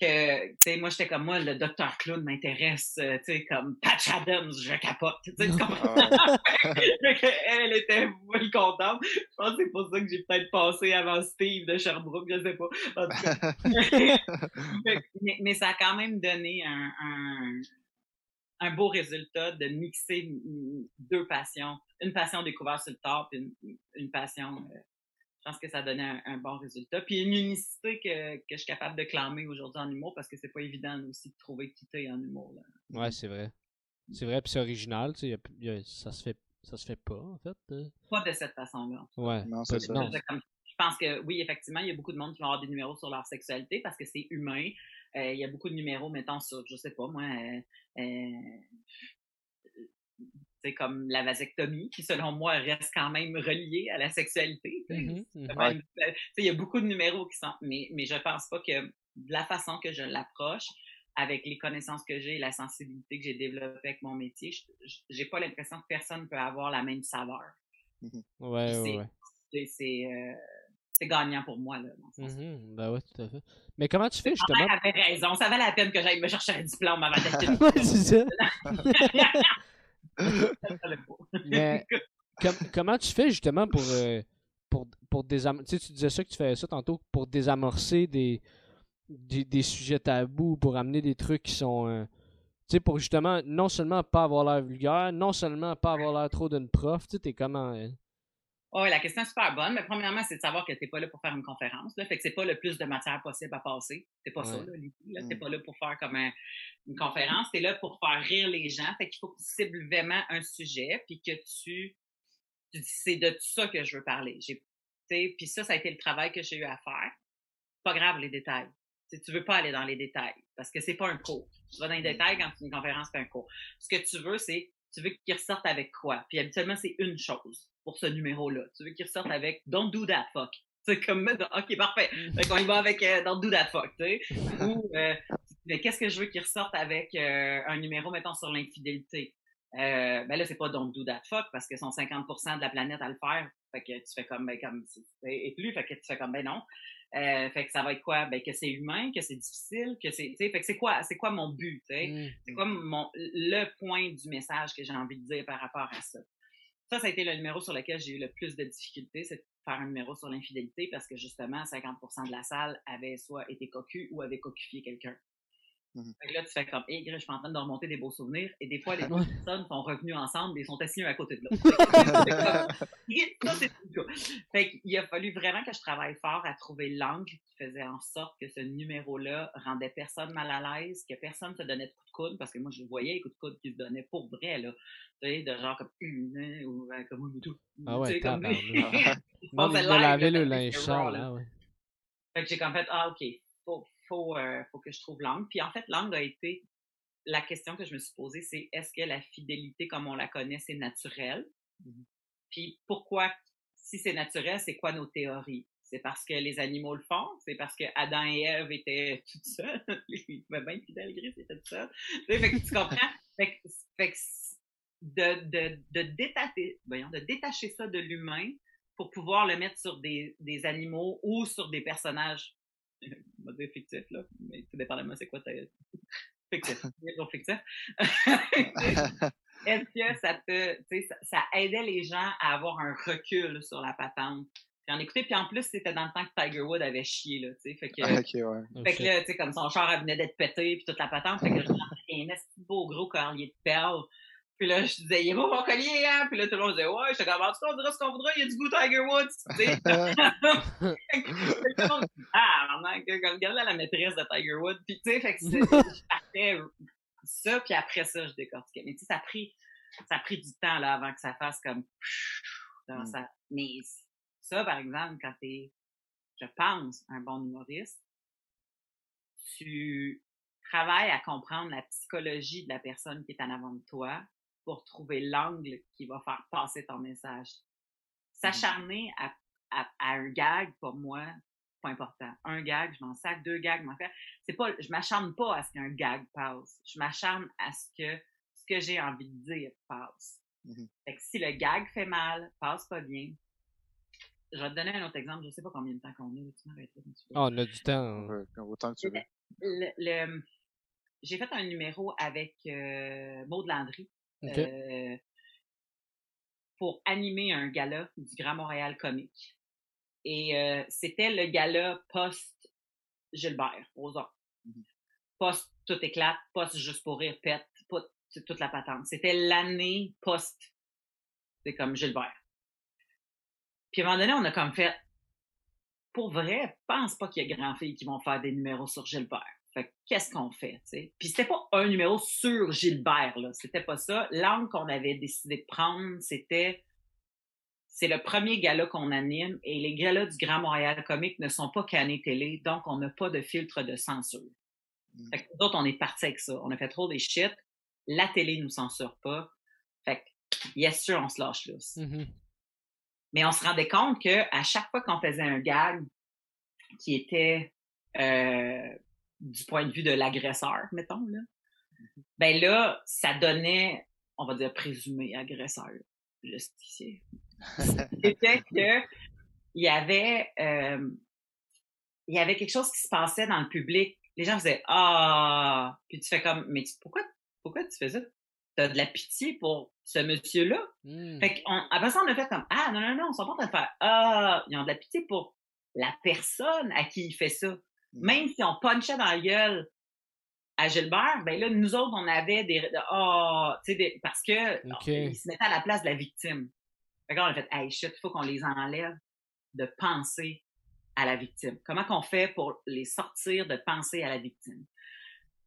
Que, tu sais, moi, j'étais comme moi, le docteur Clown m'intéresse, euh, tu sais, comme Patch Adams, je capote, tu sais, comprends? elle était full contente. Je pense que c'est pour ça que j'ai peut-être passé avant Steve de Sherbrooke, je sais pas. En tout cas. mais, mais, ça a quand même donné un, un, un, beau résultat de mixer deux passions. Une passion découverte sur le tard, puis une, une passion euh, pense que ça donnait un, un, bon résultat. Puis une unicité que, que je suis capable de clamer aujourd'hui en humour parce que c'est pas évident aussi de trouver quitter en humour. Là.
Ouais, c'est vrai. C'est vrai, puis c'est original, tu sais, y a, ça se fait ça se fait pas, en fait. Euh.
Pas de cette façon-là.
Ouais.
Non, c'est ça.
Non.
Je pense que oui, effectivement, il y a beaucoup de monde qui vont avoir des numéros sur leur sexualité parce que c'est humain. Euh, il y a beaucoup de numéros, mettons, sur, je sais pas, moi, euh, c'est comme la vasectomie, qui selon moi reste quand même reliée à la sexualité.
Mhm,
Il y a beaucoup de numéros qui sont, mais, mais je pense pas que de la façon que je l'approche, avec les connaissances que j'ai et la sensibilité que j'ai développée avec mon métier, j'ai pas l'impression que personne peut avoir la même saveur.
Mhm. Ouais, ouais, ouais.
C'est euh, c'est gagnant pour moi, là. Dans
mm -hmm. Ben ouais, tout à fait. Mais comment tu fais, justement?
Ma avait raison. Ça valait la peine que j'aille me chercher un diplôme avant d'être
ouais, c'est ça. Mais com comment tu fais justement pour, euh, pour, pour désamorcer, tu, sais, tu disais ça que tu ça tantôt, pour désamorcer des, des, des, sujets tabous, pour amener des trucs qui sont... Euh, tu sais, pour justement, non seulement pas avoir l'air vulgaire, non seulement pas avoir l'air trop d'une prof, tu sais, t'es comment...
Oh, la question est super bonne, mais premièrement, c'est de savoir que t'es pas là pour faire une conférence. Là. Fait que c'est pas le plus de matière possible à passer. C'est pas ouais. ça, là, l'idée. Là. T'es pas là pour faire comme un, une conférence, t'es là pour faire rire les gens. Fait qu'il faut que tu cibles vraiment un sujet, puis que tu, tu c'est de tout ça que je veux parler. J'ai, puis ça, ça a été le travail que j'ai eu à faire. Pas grave les détails. T'sais, tu veux pas aller dans les détails parce que c'est pas un cours. Tu vas dans les détails quand une conférence, c'est un cours. Ce que tu veux, c'est tu veux qu'ils ressortent avec quoi? Puis habituellement, c'est une chose pour ce numéro-là. Tu veux qu'ils ressortent avec Don't do that fuck. C'est comme OK, parfait. Fait qu'on y va avec euh, Don't do that fuck, tu sais. Ou euh, mais qu'est-ce que je veux qu'ils ressortent avec euh, un numéro, mettons, sur l'infidélité? Euh, ben là, c'est pas Don't do that fuck parce que sont 50% de la planète à le faire. Fait que tu fais comme ben comme et plus, fait que tu fais comme ben non. Euh, fait que ça va être quoi? Ben que c'est humain, que c'est difficile, que c'est. Fait que c'est quoi, c'est quoi mon but? Mm. C'est quoi mon le point du message que j'ai envie de dire par rapport à ça? Ça, ça a été le numéro sur lequel j'ai eu le plus de difficultés, c'est de faire un numéro sur l'infidélité parce que justement, 50% de la salle avait soit été cocu ou avait cocufié quelqu'un. Mmh. Fait que là, tu fais comme, hé, hey, je suis en train de remonter des beaux souvenirs. Et des fois, les deux personnes sont revenues ensemble et sont assis un à côté de l'autre. fait qu'il a fallu vraiment que je travaille fort à trouver l'angle qui faisait en sorte que ce numéro-là rendait personne mal à l'aise, que personne se donnait de coups de coude, parce que moi, je voyais les coups de coude qui se donnaient pour vrai, là. Tu sais, de genre comme, une, ou comme tout.
Ah ouais, comme,
on
fait laver le linge sale, là, ouais.
Fait que j'ai comme fait, ah, ok, faut, faut, euh, faut que je trouve l'angle. Puis en fait, l'angle a été la question que je me suis posée, c'est est-ce que la fidélité comme on la connaît, c'est naturel? Mm-hmm. Puis pourquoi, si c'est naturel, c'est quoi nos théories? C'est parce que les animaux le font? C'est parce que Adam et Ève étaient tout seuls? Pouvaient bien fidèles, Gris étaient tout seuls. fait que tu comprends? Fait que, fait que de, de, de, détacher, voyons, de détacher ça de l'humain pour pouvoir le mettre sur des, des animaux ou sur des personnages on va dire fictif, là, mais tout dépendamment c'est quoi ta fictif, fictif. Est-ce que ça te, ça, ça, aidait les gens à avoir un recul sur la patente? Puis en écouter, puis en plus, c'était dans le temps que Tiger Wood avait chié, là, tu sais, fait que,
okay, ouais.
fait que là, tu sais, comme son char venait d'être pété, puis toute la patente, fait que je un beau gros collier de perles, Puis là, je disais, il est beau mon collier, hein? Puis là, tout le monde disait, ouais, je te cas, on dira ce qu'on voudra, il y a du goût Tiger Woods, tu sais. ah, maintenant, regarde là la maîtresse de Tiger Woods. Puis, tu sais, fait que je partais ça, puis après ça, je décortiquais. Mais tu sais, ça a pris, ça a pris du temps, là, avant que ça fasse comme, mm. ça. Mais ça, par exemple, quand t'es, je pense, un bon humoriste, tu travailles à comprendre la psychologie de la personne qui est en avant de toi pour trouver l'angle qui va faire passer ton message. S'acharner à, à, un gag, pour moi, pas important. Un gag, je m'en sac, deux gags, je m'en fais. C'est pas, je m'acharne pas à ce qu'un gag passe. Je m'acharne à ce que ce que j'ai envie de dire passe. Mm-hmm. Fait que si le gag fait mal, passe pas bien, je vais te donner un autre exemple. Je sais pas combien de temps qu'on est. Tu
oh, on a du temps.
autant que tu veux.
Le, j'ai fait un numéro avec euh, Maud Landry euh, pour animer un gala du Grand Montréal Comique. Et euh, c'était le gala post-Gilbert, aux autres. Mm-hmm. Post tout éclate, post juste pour rire, pète, toute la patente. C'était l'année post, c'est comme Gilbert. Puis à un moment donné, on a comme fait, pour vrai, pense pas qu'il y a grand filles qui vont faire des numéros sur Gilbert. Qu'est-ce qu'on fait? Puis c'était pas un numéro sur Gilbert, là. C'était pas ça. L'angle qu'on avait décidé de prendre, c'était c'est le premier gala qu'on anime et les galas du Grand Montréal Comique ne sont pas canés télé, donc on n'a pas de filtre de censure. Mmh. Fait que nous autres, on est parti avec ça. On a fait trop des shit. La télé nous censure pas. Fait que, yes sûr, on se lâche là. Mmh Mais on se rendait compte que à chaque fois qu'on faisait un gag qui était euh, du point de vue de l'agresseur, mettons, là, ben là, ça donnait, on va dire, présumé agresseur, justicier. C'était que il y avait euh, il y avait quelque chose qui se passait dans le public. Les gens faisaient Ah puis tu fais comme Mais pourquoi pourquoi tu fais ça? T'as de la pitié pour ce monsieur-là? Mmh. Fait qu'on, après ça, on a fait comme Ah non, non, non, on sont pas de faire Ah, ils ont de la pitié pour la personne à qui il fait ça. Mmh. Même si on punchait dans la gueule à Gilbert, ben là, nous autres, on avait des. Oh, tu sais, parce que il se mettait à la place de la victime. Fait que on a fait, hey shit, il faut qu'on les enlève de penser à la victime. Comment qu'on fait pour les sortir de penser à la victime?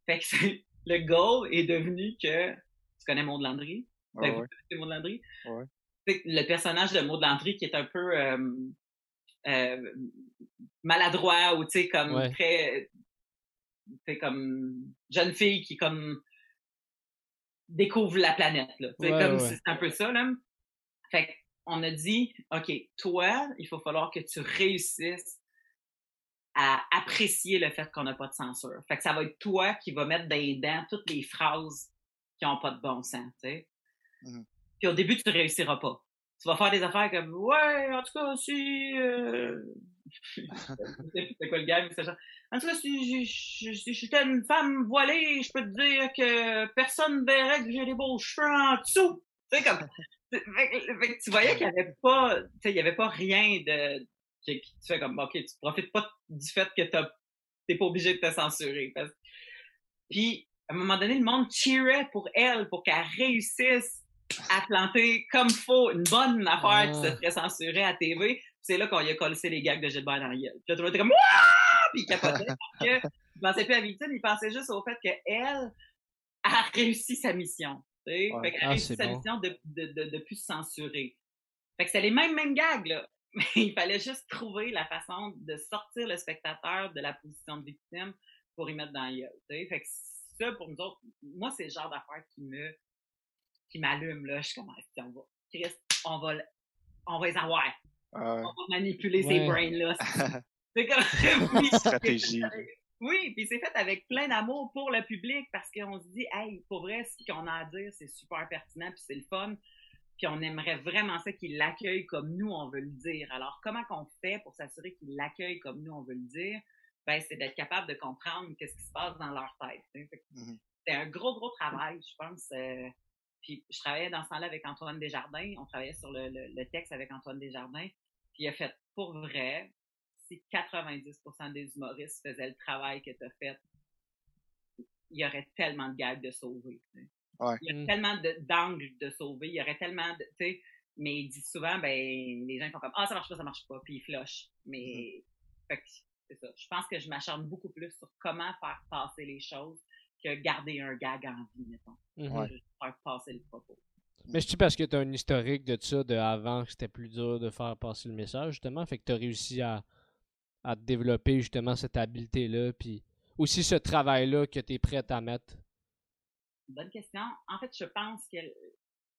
Fait que le goal est devenu que, tu connais Maud Landry? Ouais. Maud Landry? Ouais. Le personnage de Maud Landry qui est un peu euh, euh, maladroit ou tu sais comme très c'est comme jeune fille qui comme découvre la planète là. Comme c'est un peu ça là. Fait on a dit ok toi il faut falloir que tu réussisses à apprécier le fait qu'on n'a pas de censure. Fait que ça va être toi qui va mettre dans les dents toutes les phrases qui ont pas de bon sens tu sais. Mmh puis au début tu réussiras pas tu vas faire des affaires comme ouais en tout cas si euh... c'est quoi le gars mais en tout cas si j'étais une femme voilée je peux te dire que personne verrait que j'ai des beaux cheveux en dessous. Tu sais comme tu voyais qu'il y avait pas tu sais il y avait pas rien de tu fais comme ok tu profites pas du fait que t'es pas obligé de te censurer puis à un moment donné le monde cheerait pour elle pour qu'elle réussisse à planter comme faut une bonne affaire qui se ferait censurer à TV. C'est là qu'on y a collé les gags de Gilbert dans la gueule. Puis là, tout comme Wouah! Puis il capotait parce que il pensait plus à victime, il pensait juste au fait qu'elle a réussi sa mission. Tu sais? Fait qu'elle a ah, réussi sa mission de, de, de, de, plus se censurer. Fait que c'est les mêmes, mêmes gags, là. Mais il fallait juste trouver la façon de sortir le spectateur de la position de victime pour y mettre dans la gueule. Fait que ça, pour nous autres, moi, c'est le genre d'affaire qui me qui m'allume, là. Je suis comme, on va, Chris, on va, on va les avoir. On va manipuler ces brains-là. c'est comme,
Stratégie.
Oui, puis c'est fait avec plein d'amour pour le public parce qu'on se dit, hey, pour vrai, ce qu'on a à dire, c'est super pertinent puis c'est le fun. Puis on aimerait vraiment ça qu'ils l'accueillent comme nous, on veut le dire. Alors, comment qu'on fait pour s'assurer qu'ils l'accueillent comme nous, on veut le dire? Ben, c'est d'être capable de comprendre qu'est-ce qui se passe dans leur tête. Mm-hmm. C'est un gros, gros travail, je pense. Euh, puis je travaillais dans ce temps-là avec Antoine Desjardins. On travaillait sur le, le, texte avec Antoine Desjardins. Puis il a fait pour vrai, si 90% des humoristes faisaient le travail que tu as fait, il y aurait tellement de gags de sauver.
Ouais.
Il y a
Mm.
tellement d'angles de, sauver, il y aurait tellement de, tu sais, mais il dit souvent, ben, les gens font comme, ah, ça marche pas, ça marche pas, puis ils flushent. Mais, fait que, c'est ça. Je pense que je m'acharne beaucoup plus sur comment faire passer les choses que garder un gag en vie, mettons. Juste faire passer le propos.
Mais je dis parce que tu as un historique de ça, de avant que c'était plus dur de faire passer le message, justement? Fait que tu as réussi à, à développer justement cette habileté-là. Puis aussi ce travail-là que tu es prête à mettre?
Bonne question. En fait, je pense que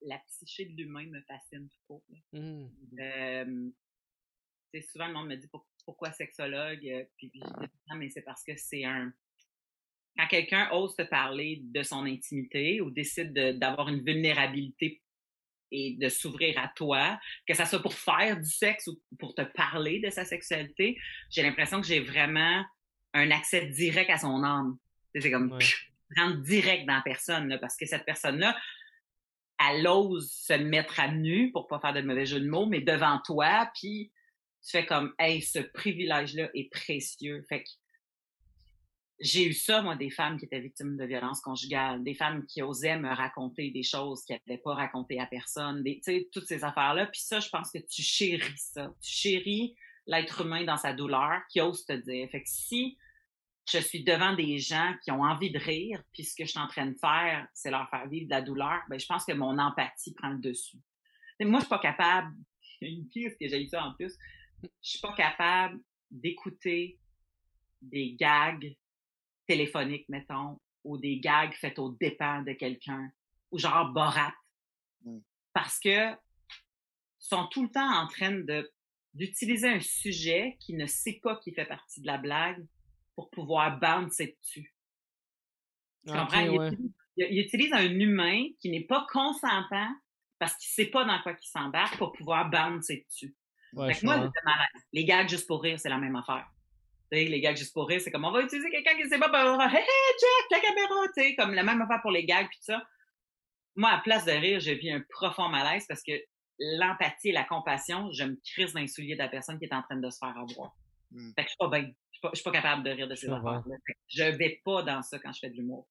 la psyché de l'humain me fascine tout court.
Mhm.
Euh, souvent, le monde me dit pour- pourquoi sexologue, euh, puis puis je dis non, mais c'est parce que c'est un. Quand quelqu'un ose te parler de son intimité ou décide de- d'avoir une vulnérabilité et de s'ouvrir à toi, que ça soit pour faire du sexe ou pour te parler de sa sexualité, j'ai l'impression que j'ai vraiment un accès direct à son âme. C'est comme
Ouais.
rentre direct dans la personne, là, parce que cette personne-là, elle ose se mettre à nu pour pas faire de mauvais jeu de mots, mais devant toi, puis tu fais comme, hey, ce privilège-là est précieux. Fait que j'ai eu ça, moi, des femmes qui étaient victimes de violences conjugales, des femmes qui osaient me raconter des choses qu'elles n'avaient pas racontées à personne, tu sais, toutes ces affaires-là. Puis ça, je pense que tu chéris ça. Tu chéris l'être humain dans sa douleur qui ose te dire. Fait que si je suis devant des gens qui ont envie de rire, puis ce que je suis en train de faire, c'est leur faire vivre de la douleur, ben, je pense que mon empathie prend le dessus. Moi, je suis pas capable, une pire que j'ai eu ça en plus, je suis pas capable d'écouter des gags téléphoniques, mettons, ou des gags faits aux dépens de quelqu'un, ou genre Borat.
Mm.
Parce que sont tout le temps en train de d'utiliser un sujet qui ne sait pas qu'il fait partie de la blague pour pouvoir bouncer dessus. Tu comprends? Il,
ouais.
utilise, il- il utilise un humain qui n'est pas consentant parce qu'il sait pas dans quoi il s'embarque pour pouvoir bouncer dessus.
Ouais,
Fait que moi, j'étais mal à l'aise. Les gags juste pour rire, c'est la même affaire. Les gags juste pour rire, c'est comme on va utiliser quelqu'un qui sait pas, ben, on va, hey, hey, Jack, la caméra, tu sais, comme la même affaire pour les gags puis tout ça. Moi, à place de rire, j'ai vu un profond malaise parce que l'empathie et la compassion, je me crisse dans les souliers de la personne qui est en train de se faire avoir.
Mm.
Fait que je suis pas bien. Je suis pas, je suis pas capable de rire de ces
Je
affaires-là. Je vais pas dans ça quand je fais de l'humour.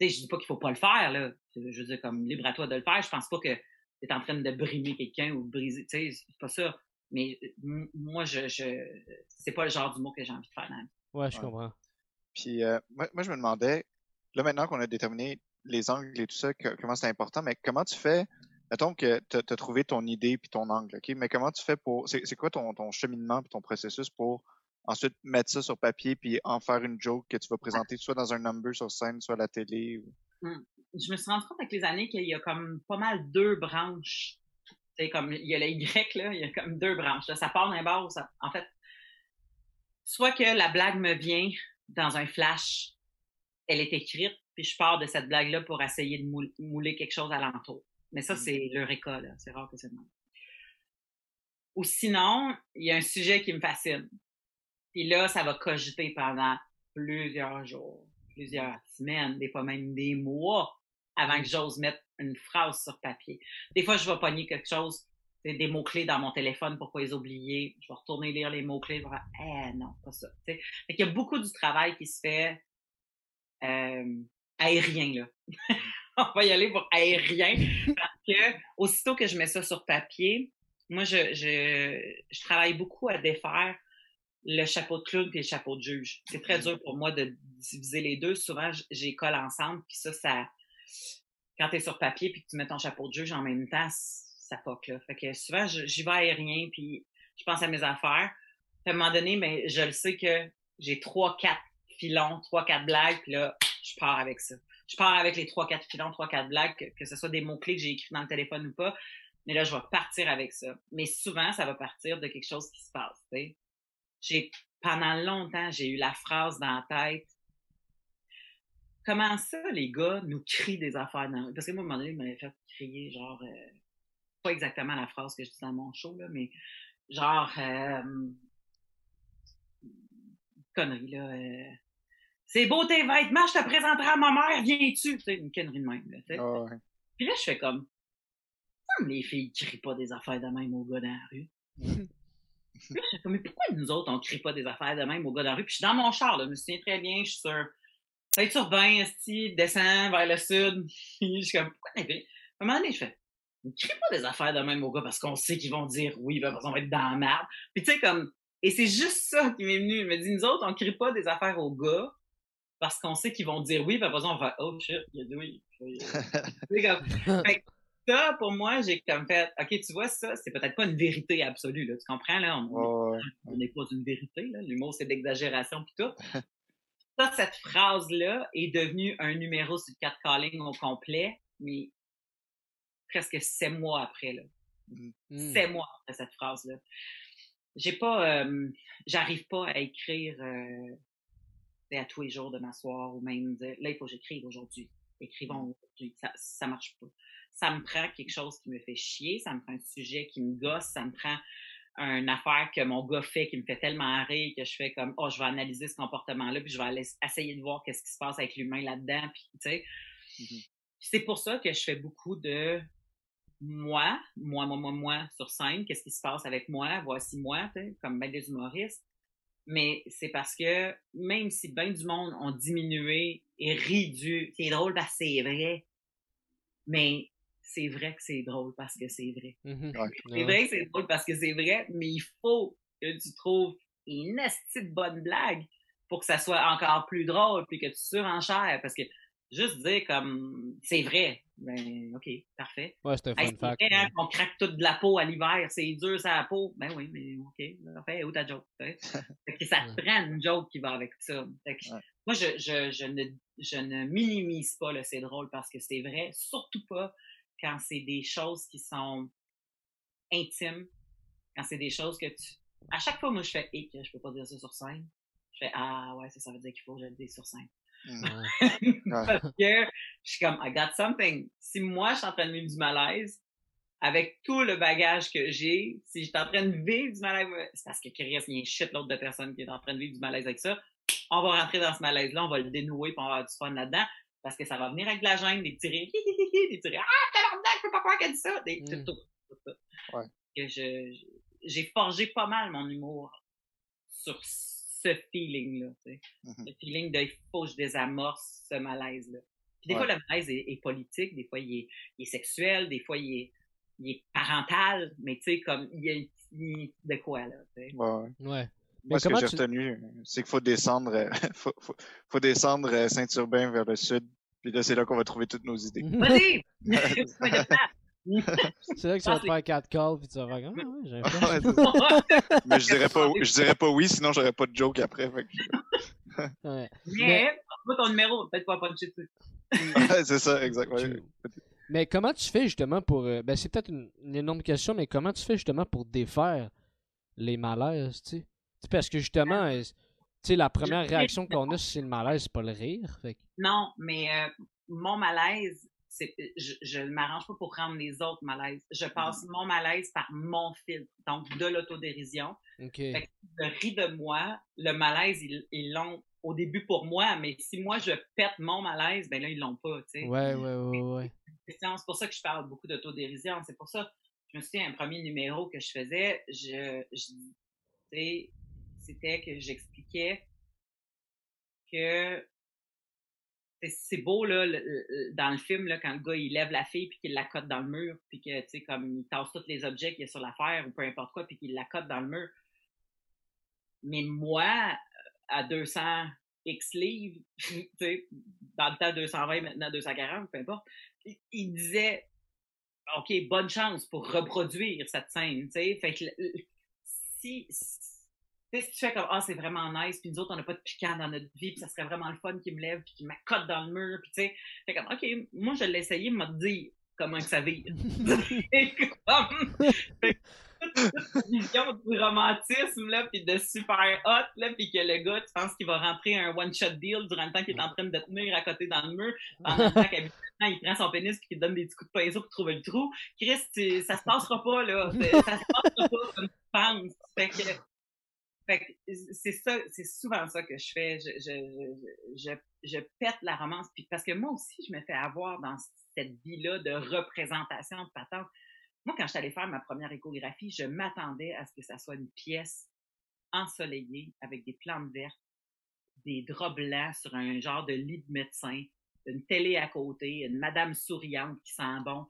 Tu sais, je dis pas qu'il faut pas le faire, là. Je veux dire, comme libre à toi de le faire. Je pense pas que tu es en train de brimer quelqu'un ou de briser. Tu sais, c'est pas ça. Mais euh, moi, je, je c'est pas le genre d'humour que j'ai envie de faire. dans la vie.
Ouais, je
Ouais.
comprends.
Puis euh, moi, moi, je me demandais, là maintenant qu'on a déterminé les angles et tout ça, que- comment c'est important, mais comment tu fais, mettons que tu as trouvé ton idée puis ton angle, OK? Mais comment tu fais pour, c'est c'est quoi ton, ton cheminement puis ton processus pour ensuite mettre ça sur papier puis en faire une joke que tu vas présenter soit dans un number sur scène, soit à la télé? Ou...
Je me suis rendu compte avec les années qu'il y a comme pas mal deux branches. Tu sais, comme il y a le Y, là, il y a comme deux branches. Là. Ça part d'un bord, ou ça, en fait, soit que la blague me vient dans un flash, elle est écrite, puis je pars de cette blague-là pour essayer de moul- mouler quelque chose alentour. Mais ça,
Mm.
c'est l'eureka, là. C'est rare que c'est le même. Ou sinon, il y a un sujet qui me fascine. Puis là, ça va cogiter pendant plusieurs jours, plusieurs semaines, des fois même des mois avant que j'ose mettre une phrase sur papier. Des fois, je vais pogner quelque chose, des mots-clés dans mon téléphone pour pas les oublier. Je vais retourner lire les mots-clés, je vais eh non, pas ça. Fait qu'il y a beaucoup du travail qui se fait euh, aérien, là. On va y aller pour aérien parce que aussitôt que je mets ça sur papier, moi, je, je, je travaille beaucoup à défaire le chapeau de clown puis le chapeau de juge. C'est très dur pour moi de diviser les deux. Souvent, j'ai colle ensemble, puis ça, ça, quand t'es sur papier puis que tu mets ton chapeau de juge en même temps, ça poque là. Fait que souvent, j'y vais aérien puis je pense à mes affaires. À un moment donné, mais je le sais que j'ai trois, quatre filons, trois, quatre blagues, puis là, je pars avec ça. Je pars avec les trois, quatre filons, trois, quatre blagues, que, ce soit des mots-clés que j'ai écrits dans le téléphone ou pas. Mais là, je vais partir avec ça. Mais souvent, ça va partir de quelque chose qui se passe, tu. J'ai, pendant longtemps, j'ai eu la phrase dans la tête. Comment ça, les gars, nous crient des affaires dans Parce que moi, à un moment donné, il m'avait fait crier, genre, euh, pas exactement la phrase que je dis dans mon show, là, mais genre, euh, connerie, là. euh, c'est beau tes vêtements, je te présenterai à ma mère, viens-tu? Tu sais, une connerie de même, là, tu sais.
Ah ouais.
Puis là, je fais comme, Comme les filles crient pas des affaires de même aux gars dans la rue. Puis là, je fais comme, mais pourquoi nous autres, on crie pas des affaires de même aux gars dans la rue? Puis je suis dans mon char, là, je me souviens très bien, je suis sur Saint-Urbain, Esti, descend vers le sud. je suis comme, pourquoi À un moment donné, je fais, ne crée pas des affaires de même aux gars parce qu'on sait qu'ils vont dire oui, ben, parce qu'on va être dans la merde. Puis tu sais, comme, et c'est juste ça qui m'est venu. Il me dit, nous autres, on crée pas des affaires aux gars parce qu'on sait qu'ils vont dire oui, puis après on va oh shit, il a dit oui. comme, fait, ça, pour moi, j'ai comme fait, OK, tu vois, ça, c'est peut-être pas une vérité absolue, là. Tu comprends, là? On n'est pas une vérité, là. L'humour, c'est d'exagération pis tout. ça, cette phrase-là est devenue un numéro sur le calling au complet, mais presque sept mois après, là. Mm. Sept mois après cette phrase-là. J'ai pas, euh, j'arrive pas à écrire, euh, à tous les jours de m'asseoir ou même de, là, il faut que j'écrive aujourd'hui. Écrivons aujourd'hui. Ça, ça marche pas ça me prend quelque chose qui me fait chier, ça me prend un sujet qui me gosse, ça me prend une affaire que mon gars fait qui me fait tellement rire que je fais comme oh je vais analyser ce comportement là puis je vais aller essayer de voir qu'est-ce qui se passe avec l'humain là-dedans puis tu sais mm-hmm. c'est pour ça que je fais beaucoup de moi moi moi moi moi sur scène qu'est-ce qui se passe avec moi voici moi comme ben des humoristes mais c'est parce que même si ben du monde ont diminué et ri c'est drôle parce que c'est vrai mais c'est vrai que c'est drôle parce que c'est vrai. Mm-hmm. C'est vrai que c'est drôle parce que c'est vrai, mais il faut que tu trouves une petite bonne blague pour que ça soit encore plus drôle puis que tu surenchères parce que juste dire comme c'est vrai ben ok parfait.
Ouais c'est un fun fact
hein, on craque toute de la peau à l'hiver c'est dur ça la peau. Ben oui mais ok fait où ta joke fait que ça te prend une joke qui va avec ça. Moi je, je, je ne je ne minimise pas le c'est drôle parce que c'est vrai surtout pas quand c'est des choses qui sont intimes, quand c'est des choses que tu... À chaque fois, moi, je fais « et que je peux pas dire ça sur scène », je fais « ah ouais, ça, ça veut dire qu'il faut que je le dise sur scène Parce que je suis comme « I got something ». Si moi, je suis en train de vivre du malaise, avec tout le bagage que j'ai, si je suis en train de vivre du malaise, c'est parce que Chris, il y a un shit l'autre de personnes qui est en train de vivre du malaise avec ça. On va rentrer dans ce malaise-là, on va le dénouer, puis on va avoir du fun là-dedans parce que ça va venir avec de la gêne, des petits rires, des petits rires, ah, peux pas croire qu'elle dit ça, des, mm. tout, tout, tout, ouais. Que je, j'ai forgé pas mal mon humour sur ce feeling-là, tu. Mm-hmm. Le feeling de, il faut que je désamorce ce malaise-là. Puis des fois, le malaise est, est, politique, des fois, il est, il est sexuel, des fois, il est, il est parental, mais tu sais, comme, il y a une, de quoi, là, tu.
Ouais.
ouais.
Moi, ce que j'ai retenu, c'est qu'il faut descendre, euh, faut, faut, faut, descendre euh, Saint-Urbain vers le sud. Puis là, c'est là qu'on va trouver toutes nos idées.
Vas-y!
c'est là que tu vas te faire 4 calls puis tu vas faire ah, ouais, j'ai
ah, Mais je dirais pas je dirais pas oui sinon j'aurais pas de joke après fait
ouais. Mais pas ton numéro peut-être pas puncher dessus.
c'est ça exactement.
Mais comment tu fais justement pour euh, ben c'est peut-être une, une, énorme question mais comment tu fais justement pour défaire les malaises, tu sais? Parce que justement, euh, tu sais, la première réaction qu'on a, c'est le malaise, c'est pas le rire.
Non, mais euh, mon malaise, c'est, je ne m'arrange pas pour rendre les autres malaises. Je passe mm. mon malaise par mon filtre, donc de l'autodérision.
Okay.
Fait que rit de moi, le malaise, ils, l'ont au début pour moi, mais si moi je pète mon malaise, ben là, ils l'ont pas, tu sais.
Ouais, ouais, ouais, ouais.
C'est pour ça que je parle beaucoup d'autodérision. C'est pour ça, je me souviens, un premier numéro que je faisais, je, je c'était que j'expliquais que c'est beau là dans le film là quand le gars il lève la fille puis qu'il la cote dans le mur puis que tu sais comme il tasse tous les objets qu'il y a sur l'affaire ou peu importe quoi puis qu'il la cote dans le mur. Mais moi à 200 X livres tu sais dans le temps 220 maintenant 240 peu importe il, disait OK bonne chance pour reproduire cette scène tu sais. Fait que si tu sais, si tu fais comme, ah, c'est vraiment nice, puis nous autres, on n'a pas de piquant dans notre vie, puis ça serait vraiment le fun qui me lève, puis qui m'accote dans le mur, puis tu sais, fait comme, OK, moi, je l'ai essayé, m'a dit comment que ça vit. comme, toute vision du romantisme, là, puis de super hot, là, puis que le gars, tu penses qu'il va rentrer un one-shot deal durant le temps qu'il est en train de tenir à côté dans le mur, pendant le temps qu'habituellement, il prend son pénis puis qu'il donne des petits coups de pinceau pour trouver le trou. Chris, tu, ça se passera pas, là. Ça se passera pas comme tu penses. Fait que, c'est ça, c'est souvent ça que je fais. Je, je, je, pète la romance. Puis parce que moi aussi, je me fais avoir dans cette vie-là de représentation de patente. Moi, quand je suis allée faire ma première échographie, je m'attendais à ce que ça soit une pièce ensoleillée avec des plantes vertes. des draps blancs sur un genre de lit de médecin, une télé à côté, une madame souriante qui sent bon.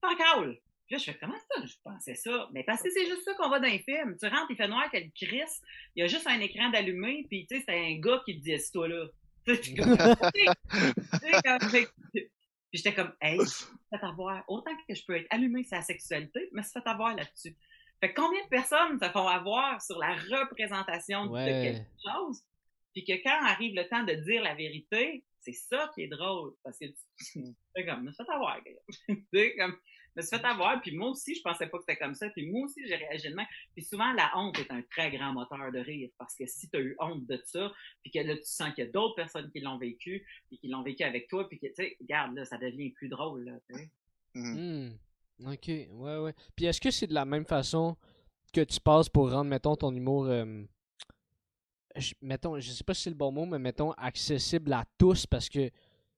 Pas cool. Puis là, je fais comment ça? Je pensais ça. Mais parce que c'est juste ça qu'on va dans les films. Tu rentres, il fait noir, qu'elle crisse, il y a juste un écran d'allumé, puis tu sais, c'est un gars qui te dit, toi là. Puis j'étais comme, hey, fait avoir, autant que je peux être allumé sur la sexualité, mais c'est fait avoir là-dessus. Fait combien de personnes se font avoir sur la représentation de quelque chose, puis que quand arrive le temps de dire la vérité, c'est ça qui est drôle, parce que tu comme, me fait avoir, tu comme, me suis fait avoir, puis moi aussi, je pensais pas que c'était comme ça, puis moi aussi, j'ai réagi de même. Puis souvent, la honte est un très grand moteur de rire, parce que si tu as eu honte de ça, puis que là, tu sens qu'il y a d'autres personnes qui l'ont vécu, puis qui l'ont vécu avec toi, puis que, tu sais, regarde, là, ça devient plus drôle, là, tu sais.
Mm-hmm. Hmm. Ok, ouais, ouais. Puis est-ce que c'est de la même façon que tu passes pour rendre, mettons, ton humour, euh, je, mettons, je sais pas si c'est le bon mot, mais mettons, accessible à tous parce que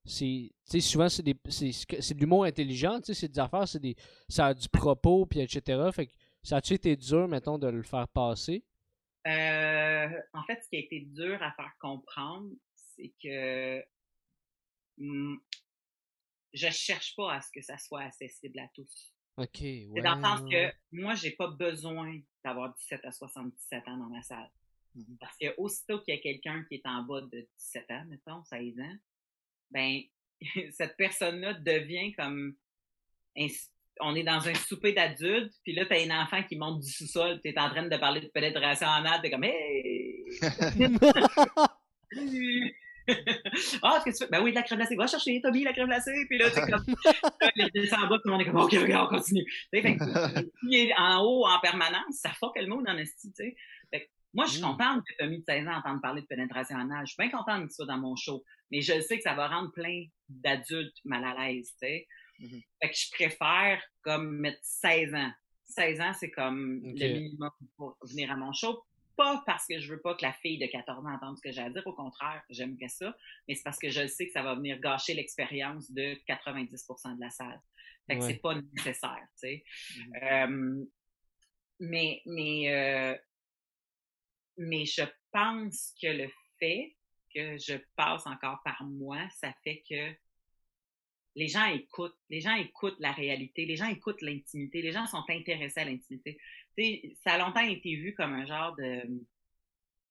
c'est, souvent, c'est, des, c'est, c'est de l'humour intelligent, c'est des affaires, c'est des, ça a du propos, puis etc. Fait que ça a-tu été dur, mettons, de le faire passer?
Euh, en fait, ce qui a été dur à faire comprendre, c'est que hmm, je cherche pas à ce que ça soit accessible à tous.
OK, ouais.
C'est dans le sens que moi, j'ai pas besoin d'avoir 17 à 77 ans dans ma salle. Mm-hmm. Parce que aussitôt qu'il y a quelqu'un qui est en bas de 17 ans, mettons, 16 ans, ben, cette personne-là devient comme on est dans un souper d'adultes, puis là, t'as un enfant qui monte du sous-sol, t'es en train de parler de pénétration anale, t'es comme Hey! ah, qu'est-ce que tu fais? Ben oui, de la crème glacée. Va chercher, Toby, la crème glacée. Puis là, c'est comme, il descend en bas, tout le monde est comme, OK, OK, on continue. Tu sais, il est en haut en permanence, ça fuck le dans le style, tu sais. Moi, je suis mm. contente que Tommy de 16 ans entende parler de pénétration anale. Je suis bien contente qu'il soit dans mon show. Mais je sais que ça va rendre plein d'adultes mal à l'aise, tu sais. Mm-hmm. Fait que je préfère comme mettre 16 ans. 16 ans, c'est comme le minimum pour venir à mon show pas parce que je veux pas que la fille de 14 ans entende ce que j'ai à dire, au contraire, j'aimerais ça, mais c'est parce que je sais que ça va venir gâcher l'expérience de 90% de la salle. Fait que c'est pas nécessaire, tu sais. Mm-hmm. mais, mais, euh, mais je pense que le fait que je passe encore par moi, ça fait que les gens écoutent, les gens écoutent la réalité, les gens écoutent l'intimité, les gens sont intéressés à l'intimité ça a longtemps été vu comme un genre de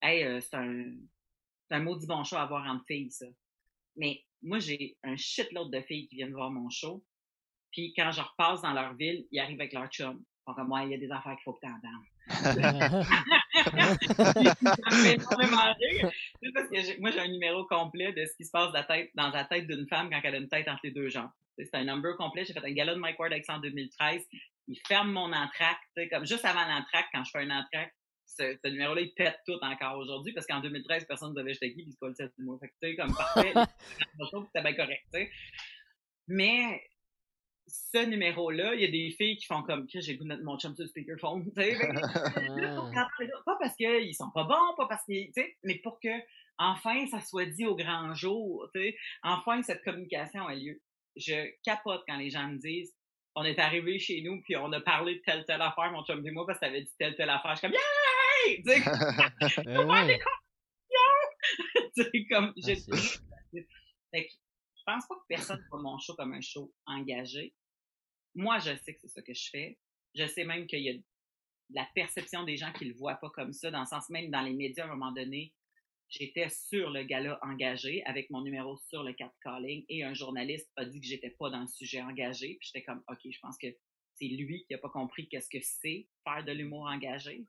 Hey, euh, c'est un, maudit bon show à voir en filles, ça. Mais moi, j'ai un shitload de filles qui viennent voir mon show. Puis quand je repasse dans leur ville, ils arrivent avec leur chum. Donc, moi, il y a des affaires qu'il faut que tu entendes. parce que moi, j'ai un numéro complet de ce qui se passe dans la tête, dans la tête d'une femme quand elle a une tête entre les deux jambes. C'est un number complet. J'ai fait un gala de Mike Ward avec ça en 2013 il ferme mon entraque, comme juste avant l'entraque, quand je fais un entraque, ce, ce numéro-là, il pète tout encore aujourd'hui, parce qu'en 2013, personne ne savait j'étais qui, puis il se colle cette numéro. Fait que, tu sais, comme parfait, c'était bien correct, tu sais. Mais, ce numéro-là, il y a des filles qui font comme, que j'ai goût de mettre mon chum sur le speakerphone, tu sais. pas parce qu'ils sont pas bons, pas parce qu'ils, tu sais, mais pour que, enfin, ça soit dit au grand jour, tu sais. Enfin, cette communication a lieu. Je capote quand les gens me disent, on est arrivé chez nous, puis on a parlé de telle, telle affaire, mon chum et moi, parce que t'avais dit telle, telle affaire. Je suis comme, yay! Tu sais, ben comme, j'ai fait que, je pense pas que personne voit mon show comme un show engagé. Moi, je sais que c'est ça que je fais. Je sais même qu'il y a la perception des gens qui le voient pas comme ça, dans le sens même dans les médias, à un moment donné, j'étais sur le gala engagé avec mon numéro sur le calling et un journaliste a dit que j'étais pas dans le sujet engagé. Puis j'étais comme, OK, je pense que c'est lui qui a pas compris qu'est-ce que c'est faire de l'humour engagé.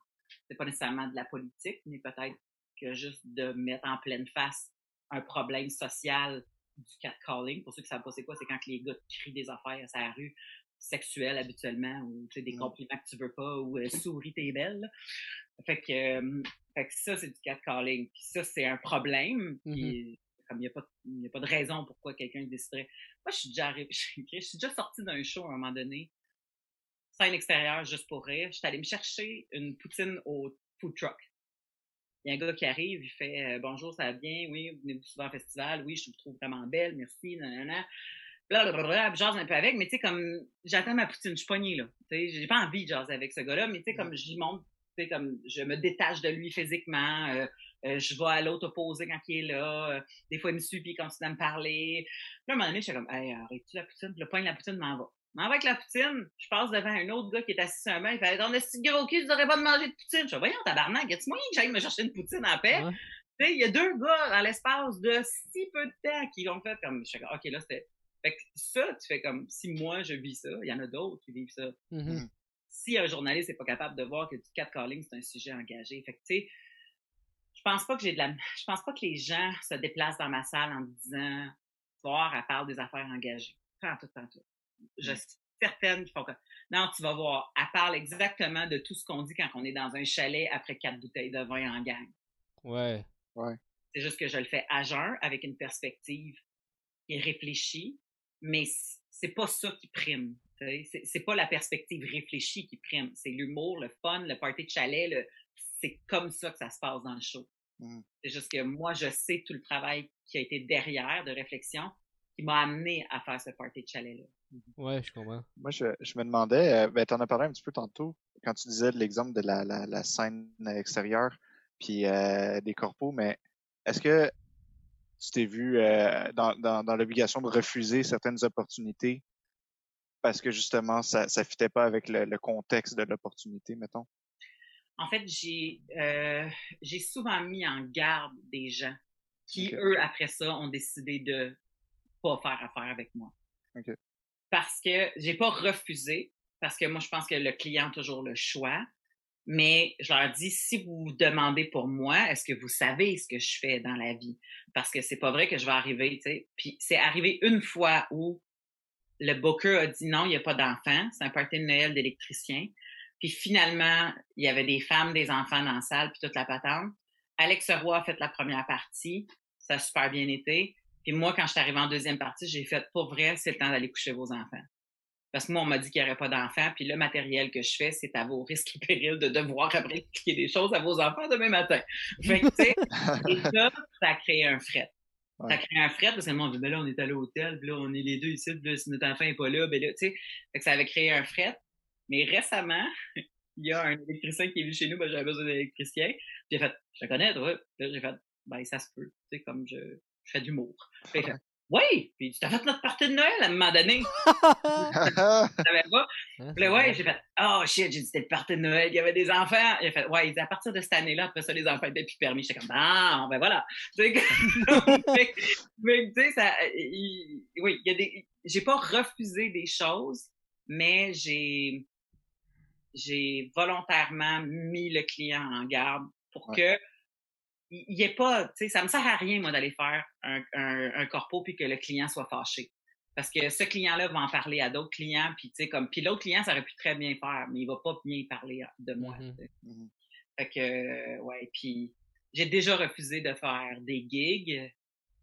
C'est pas nécessairement de la politique, mais peut-être que juste de mettre en pleine face un problème social du catcalling. Pour ceux qui savent pas c'est quoi, c'est quand les gars crient des affaires à sa rue sexuelles habituellement ou des compliments que tu veux pas ou euh, souris t'es belle. Fait que, euh, fait que ça, c'est du catcalling. Puis ça, c'est un problème. Puis, mm-hmm. comme il n'y a, pas, a pas de raison pourquoi quelqu'un déciderait. Moi, je suis déjà je suis déjà sortie d'un show à un moment donné, scène extérieure juste pour rire. Je suis allée me chercher une poutine au food truck. Il y a un gars qui arrive, il fait euh, Bonjour, ça va bien? Oui, vous venez souvent au festival? Oui, je vous trouve vraiment belle, merci, nanana. Blablabla, je jase un peu avec, mais tu sais, comme, j'attends ma poutine, je suis poignée, là. Tu sais, j'ai pas envie de jaser avec ce gars-là, mais tu sais, comme, je lui montre comme je me détache de lui physiquement. Euh, Euh, je vais à l'autre opposé quand il est là. Euh, des fois, il me suit puis il continue à me parler. Puis là, à un moment donné, je suis comme, hey, arrête-tu la poutine? Puis le point de la poutine m'en va. Mais avec la poutine, je passe devant un autre gars qui est assis sur un banc. Il fait, on a si gros cul, tu n'aurais pas de manger de poutine? Je fais, voyons, tabarnak, y a-tu moyen que j'aille me chercher une poutine en paix? Tu sais, il y a deux gars dans l'espace de si peu de temps qui ont fait comme, je fais, OK, là, c'était. Fait que ça, tu fais comme, si moi je vis ça, il y en a d'autres qui vivent ça.
Mhm.
Si un journaliste n'est pas capable de voir que du catcalling, c'est un sujet engagé. Fait que, tu sais, je pense pas que j'ai de la, je pense pas que les gens se déplacent dans ma salle en me disant, voir, elle parle des affaires engagées. Tant tout, tant tout. Je suis certaine qu'ils font comme, non, tu vas voir, elle parle exactement de tout ce qu'on dit quand on est dans un chalet après quatre bouteilles de vin en gang.
Ouais.
C'est juste que je le fais à jeun avec une perspective qui est réfléchie, mais c'est pas ça qui prime. C'est pas la perspective réfléchie qui prime. C'est l'humour, le fun, le party de chalet. Le... C'est comme ça que ça se passe dans le show.
Mm.
C'est juste que moi, je sais tout le travail qui a été derrière de réflexion qui m'a amené à faire ce party de chalet-là.
Ouais, je comprends.
Moi, je, je me demandais, euh, ben, tu en as parlé un petit peu tantôt, quand tu disais de l'exemple de la, la, la scène extérieure, puis euh, des corpos, mais est-ce que tu t'es vu euh, dans, dans, dans l'obligation de refuser certaines opportunités parce que justement, ça ne fitait pas avec le, le contexte de l'opportunité, mettons?
En fait, j'ai euh, j'ai souvent mis en garde des gens qui, eux, après ça, ont décidé de pas faire affaire avec moi. Parce que j'ai pas refusé, parce que moi, je pense que le client a toujours le choix. Mais je leur dis, si vous demandez pour moi, est-ce que vous savez ce que je fais dans la vie? Parce que c'est pas vrai que je vais arriver, tu sais. Puis c'est arrivé une fois où le booker a dit non, il n'y a pas d'enfants. C'est un party de Noël d'électricien. Puis finalement, il y avait des femmes, des enfants dans la salle, puis toute la patente. Alex Roy a fait la première partie. Ça a super bien été. Puis moi, quand je suis arrivée en deuxième partie, j'ai fait, pour vrai, c'est le temps d'aller coucher vos enfants. Parce que moi, on m'a dit qu'il n'y aurait pas d'enfants, puis le matériel que je fais, c'est à vos risques et périls de devoir après expliquer des choses à vos enfants demain matin. Fait que, et ça, ça a créé un fret. Ça a
Ouais.
créé un fret parce que le monde dit, ben là, on est à l'hôtel, puis là, on est les deux ici, puis là, si notre enfant n'est pas là, ben là, tu sais. Fait que ça avait créé un fret. Mais récemment, il y a un électricien qui est venu chez nous, ben j'avais besoin d'un électricien. Puis J'ai fait, je te connais, toi. Puis Là, j'ai fait, ben ça se peut. Tu sais, comme je, je fais il fait, oui! Puis tu as fait notre partie de Noël à un moment donné. Je savais pas? Puis ouais, j'ai fait, oh shit, j'ai dit, c'était le party de Noël, il y avait des enfants. Il a fait, ouais, il dit, à partir de cette année-là, après ça, les enfants étaient plus permis. J'étais comme, ah, ben voilà. Tu sais, comme- mais, mais, tu sais, ça, il- oui, il y a des, j'ai pas refusé des choses, mais j'ai, j'ai volontairement mis le client en garde pour
Ouais.
que il il y ait pas, tu sais, ça me sert à rien, moi, d'aller faire un, un, un corpo puis que le client soit fâché. Parce que ce client-là va en parler à d'autres clients, puis tu sais, comme, puis l'autre client, ça aurait pu très bien faire, mais il va pas bien parler de moi. Sais.
Mhm.
Fait que, euh, ouais, puis j'ai déjà refusé de faire des gigs,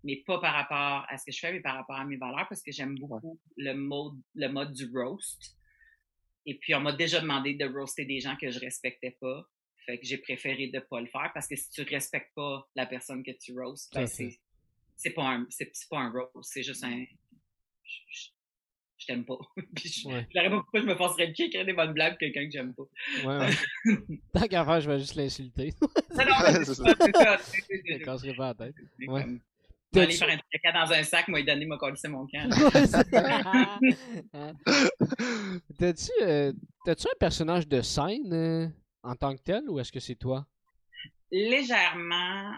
mais pas par rapport à ce que je fais, mais par rapport à mes valeurs, parce que j'aime beaucoup le mode, le mode du roast. Et puis, on m'a déjà demandé de roaster des gens que je respectais pas. Fait que j'ai préféré de pas le faire, parce que si tu respectes pas la personne que tu
à
ben, c'est, c'est pas un, c'est, c'est pas un roast, c'est juste un, je, je- je t'aime pas. Puis je,
Ouais.
pas pourquoi je me forcerais de écrire des bonnes blagues quelqu'un que j'aime pas.
Ouais, ouais. Tant qu'à faire, je vais juste l'insulter.
Non, non,
C'est ça.
Je casserai pas la tête. Ouais.
comme- aller
T'as-tu-
faire un caca dans un sac, moi, il donné, m'a collé mon camp.
Hein? T'as-tu euh, t'as-tu un personnage de scène euh, en tant que tel ou est-ce que c'est toi?
Légèrement,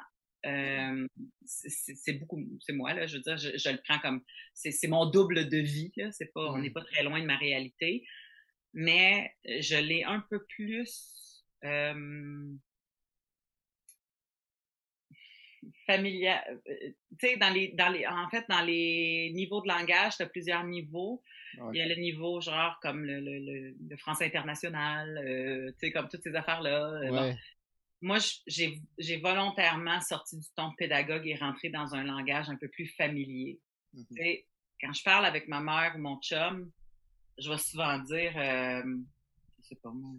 euh, c'est- beaucoup, c'est moi, là, je veux dire, je, je le prends comme, c'est mon double de vie, là, c'est pas, on
Mm.
n'est pas très loin de ma réalité, mais je l'ai un peu plus, euh, familial, euh, tu sais, dans les, dans les, en fait, dans les niveaux de langage, tu as plusieurs niveaux.
Ouais.
Il y a le niveau genre comme le, le, le, le français international, euh, tu sais, comme toutes ces affaires-là. Euh, bon.
Ouais.
Moi, j'ai j'ai volontairement sorti du ton de pédagogue et rentré dans un langage un peu plus familier.
Mhm.
Tu sais, quand je parle avec ma mère ou mon chum, je vais souvent dire, euh, je sais pas moi,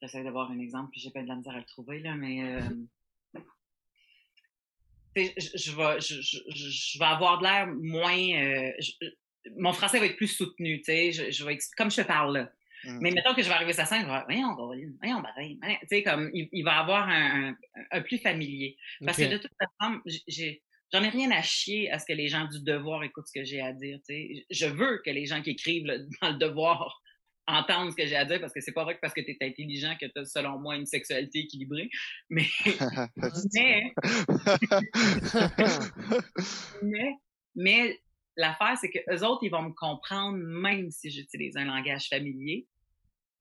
j'essaie d'avoir un exemple puis j'ai pas de la misère à le trouver là, mais euh, je, vais, je, je, je- je vais avoir de l'air moins, euh, je- mon français va être plus soutenu, tu sais, je, je vais, comme je te parle là. Mm. Mais mettons que je vais arriver à sa scène, je vais voyons, voyons, voyons, tu sais, comme, il, va avoir un, un, plus familier. Parce que de toute façon, j'ai, j'en ai rien à chier à ce que les gens du devoir écoutent ce que j'ai à dire, tu sais. Je veux que les gens qui écrivent dans le devoir entendre ce que j'ai à dire parce que c'est pas vrai que parce que tu es intelligent que tu as, selon moi, une sexualité équilibrée. Mais, mais, mais, mais l'affaire, c'est que eux autres, ils vont me comprendre même si j'utilise un langage familier.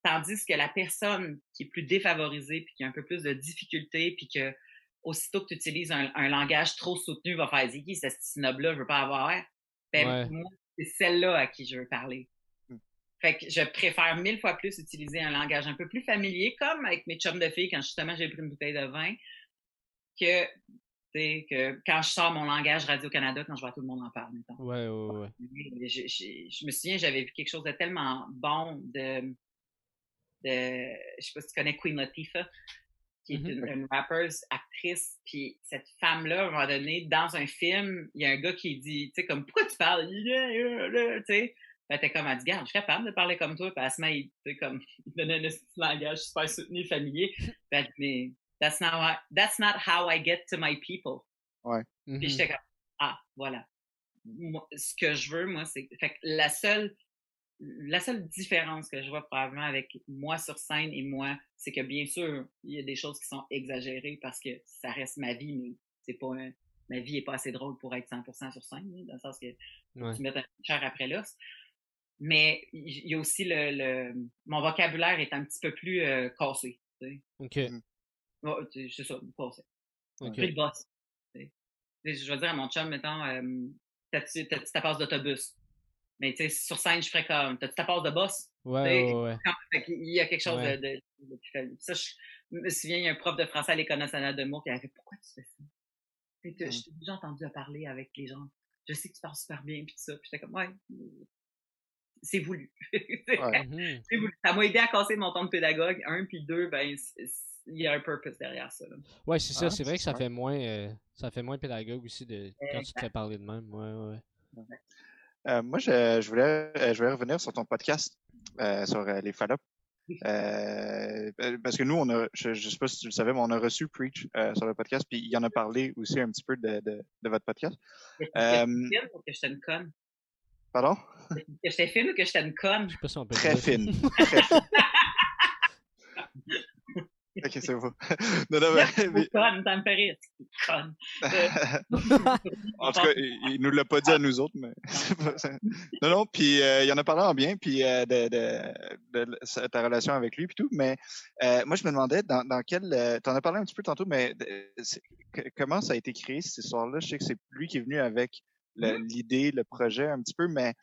Tandis que la personne qui est plus défavorisée puis qui a un peu plus de difficultés puis que aussitôt que tu utilises un, langage trop soutenu, va faire qui cette snob-là, je veux pas avoir. Ben, moi, c'est celle-là à qui je veux parler. Fait que je préfère mille fois plus utiliser un langage un peu plus familier, comme avec mes chums de filles quand justement j'ai pris une bouteille de vin, que, que quand je sors mon langage Radio-Canada, quand je vois tout le monde en parler.
Ouais, ouais, ouais.
Je, je, me souviens, j'avais vu quelque chose de tellement bon de, de je sais pas si tu connais Queen Latifah, qui est mm-hmm. une, rapper, actrice, puis cette femme-là, à un moment donné, dans un film, il y a un gars qui dit, tu sais, comme, pourquoi tu parles? Tu sais, ben, t'es comme, elle dit, garde, je suis capable de parler comme toi. Puis elle se met, tu comme, donner un langage super soutenu, familier. Ben, mais, that's not, how I, that's not how I get to my people.
Ouais.
Puis mm-hmm. j'étais comme, ah, voilà. ce que je veux, moi, c'est, fait que la seule, la seule différence que je vois probablement avec moi sur scène et moi, c'est que bien sûr, il y a des choses qui sont exagérées parce que ça reste ma vie, mais c'est pas ma vie est pas assez drôle pour être 100% sur scène, dans le sens que tu mets un chair après l'os. Mais il y a aussi le, le, mon vocabulaire est un petit peu plus euh, cassé.
OK.
Mm. c'est ça, cassé. Okay. Plus de boss. Je vais dire à mon chum, mettons, euh, t'as-tu ta passe d'autobus? Mais tu sais, sur scène, je ferais comme, t'as-tu ta passe de boss?
Ouais, ouais,
ouais. il y a quelque chose de, de, de, plus Ça, je me souviens, il y a un prof de français à l'École nationale de mots qui avait fait, pourquoi tu fais ça? Mm. Je t'ai déjà entendu parler avec les gens. Je sais que tu parles super bien, puis ça. Puis j'étais comme, ouais, c'est voulu.
Mmh
c'est voulu. Ça m'a aidé à casser mon temps de pédagogue. Un, puis deux, ben, il y a un purpose derrière ça.
Ouais, c'est ça. Ah, c'est vrai que ça fait moins, euh, ça fait moins pédagogue aussi de quand tu te fais parler de même. Ouais, ouais.
Euh, moi, je, je, voulais, euh, je voulais revenir sur ton podcast sur les fallops. parce que nous, on a, je, ne sais pas si tu le savais, mais on a reçu Preach sur le podcast, puis il en a parlé aussi un petit peu de, de, de votre podcast.
Euh, que je une conne.
Pardon?
Que j'étais fine ou que j'étais une conne?
Je sais pas si on peut
Très fine. Très fine. ok, c'est bon.
Non, non, mais... Conne, ça me fait rire. Conne.
en tout cas, il, nous l'a pas dit à nous autres, mais. non, non, puis euh, il en a parlé en bien, puis euh, de, de, de, ta relation avec lui, puis tout. Mais euh, moi, je me demandais dans, dans quel. Euh, tu en as parlé un petit peu tantôt, mais comment ça a été créé cette histoire-là? Je sais que c'est lui qui est venu avec. L'idée, le, projet un petit peu, mais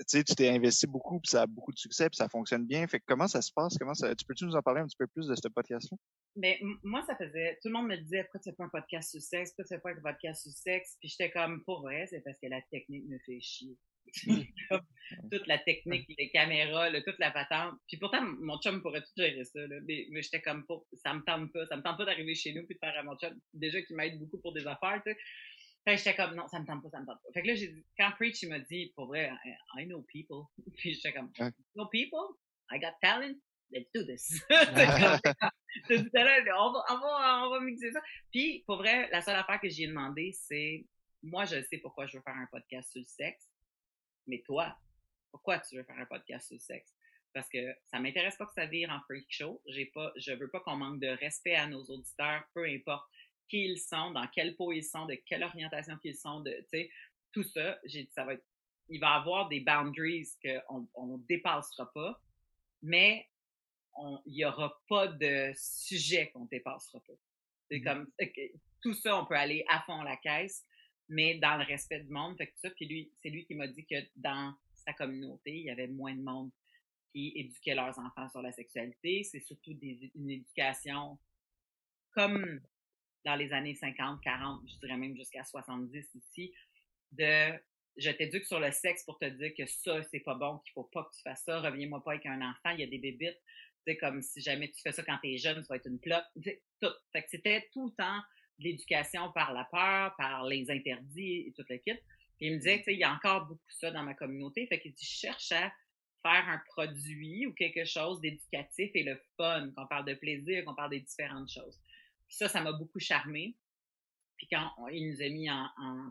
tu sais, tu t'es investi beaucoup, puis ça a beaucoup de succès, puis ça fonctionne bien. Fait que comment ça se passe? Comment ça, tu peux-tu nous en parler un petit peu plus de ce podcast-là?
Mais ben, moi, ça faisait, tout le monde me disait, pourquoi tu fais pas un podcast sur sexe? Pourquoi tu fais pas un podcast sur sexe? Puis j'étais comme, pour vrai, c'est parce que la technique me fait chier. toute la technique, les caméras, toute la patente. Puis pourtant, mon chum pourrait tout gérer ça. Là. Mais, j'étais comme, pour, ça me tente pas. Ça me tente pas d'arriver chez nous puis de faire à mon chum, déjà qui m'aide beaucoup pour des affaires, tu sais. Fait que j'étais comme, non, ça me tente pas, ça me tente pas. Fait que là, j'ai dit, quand Preach, il m'a dit, pour vrai, I, know people. Puis j'étais comme, I know people? I got talent? Let's do this. on, va, on, va, on va mixer ça. Puis, pour vrai, la seule affaire que j'ai demandé, c'est, moi, je sais pourquoi je veux faire un podcast sur le sexe. Mais toi, pourquoi tu veux faire un podcast sur le sexe? Parce que ça m'intéresse pas que ça vire en freak show. J'ai pas, je veux pas qu'on manque de respect à nos auditeurs, peu importe qui ils sont, dans quelle peau ils sont, de quelle orientation qu'ils sont, de, tu sais, tout ça, j'ai dit, ça va être, il va y avoir des boundaries qu'on on dépassera pas, mais il n'y aura pas de sujet qu'on dépassera pas. C'est mm-hmm. comme, tout ça, on peut aller à fond la caisse, mais dans le respect du monde, fait que ça, puis lui, c'est lui qui m'a dit que dans sa communauté, il y avait moins de monde qui éduquait leurs enfants sur la sexualité. C'est surtout des, une éducation comme dans les années 50, 40, je dirais même jusqu'à 70 ici, de je t'éduque sur le sexe pour te dire que ça, c'est pas bon, qu'il faut pas que tu fasses ça, reviens-moi pas avec un enfant, il y a des bébites, c'est comme si jamais tu fais ça quand t'es jeune, tu vas être une plotte, tout. Fait que c'était tout le temps de l'éducation par la peur, par les interdits et tout le kit. Il me disait, tu sais, il y a encore beaucoup ça dans ma communauté, fait qu'il dit, je cherche à faire un produit ou quelque chose d'éducatif et le fun, qu'on parle de plaisir, qu'on parle des différentes choses. Puis ça, ça m'a beaucoup charmé. Puis quand il nous a mis en,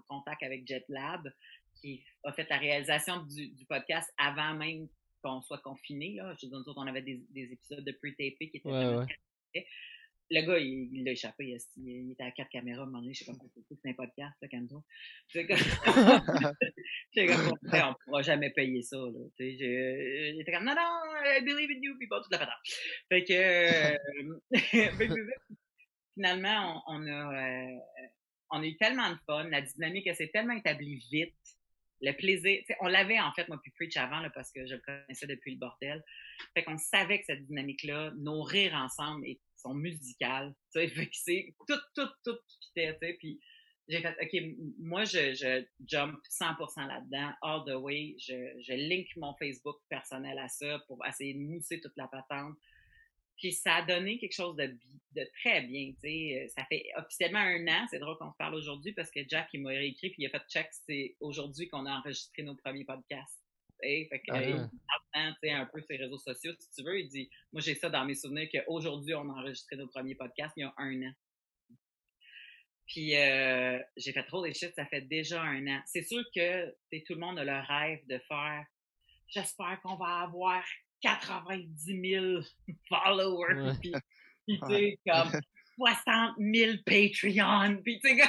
contact avec JetLab, qui a fait la réalisation du, podcast avant même qu'on soit confiné, là. Je veux dire, on avait des, épisodes de pre-tapé qui étaient ouais, le gars, il l'a échappé. Il, était à quatre caméras à un moment donné. Je sais pas comment c'est un podcast, là, Canto. C'est comme, comme on ne pourra jamais payer ça. Là. il était comme, non, non, I believe in you, people, toute la patate. Fait que, euh, finalement, on, a, euh, on a eu tellement de fun. La dynamique, s'est tellement établie vite. Le plaisir, on l'avait en fait, moi, puis Preach avant, parce que je le connaissais depuis le bordel. Fait qu'on savait que cette dynamique-là, nos rires ensemble, et sont musicales. Tu sais, fait que c'est tout, tout, tout fitait, tu. Puis j'ai fait, OK, moi, je, jump 100% là-dedans, all the way. Je link mon Facebook personnel à ça pour essayer de mousser toute la patente. Puis ça a donné quelque chose de, de très bien, sais. Ça fait officiellement un an, c'est drôle qu'on se parle aujourd'hui parce que Jack, il m'a réécrit puis il a fait check, c'est aujourd'hui qu'on a enregistré nos premiers podcasts. Fait que, ah, un peu ses réseaux sociaux, si tu veux. Il dit, moi, j'ai ça dans mes souvenirs qu'aujourd'hui, on a enregistré nos premiers podcasts il y a un an. Puis, euh, j'ai fait trop des shit, ça fait déjà un an. C'est sûr que tout le monde a le rêve de faire, j'espère qu'on va avoir 90 000 followers. Puis, tu sais, comme 60 000 Patreon. Puis, tu sais,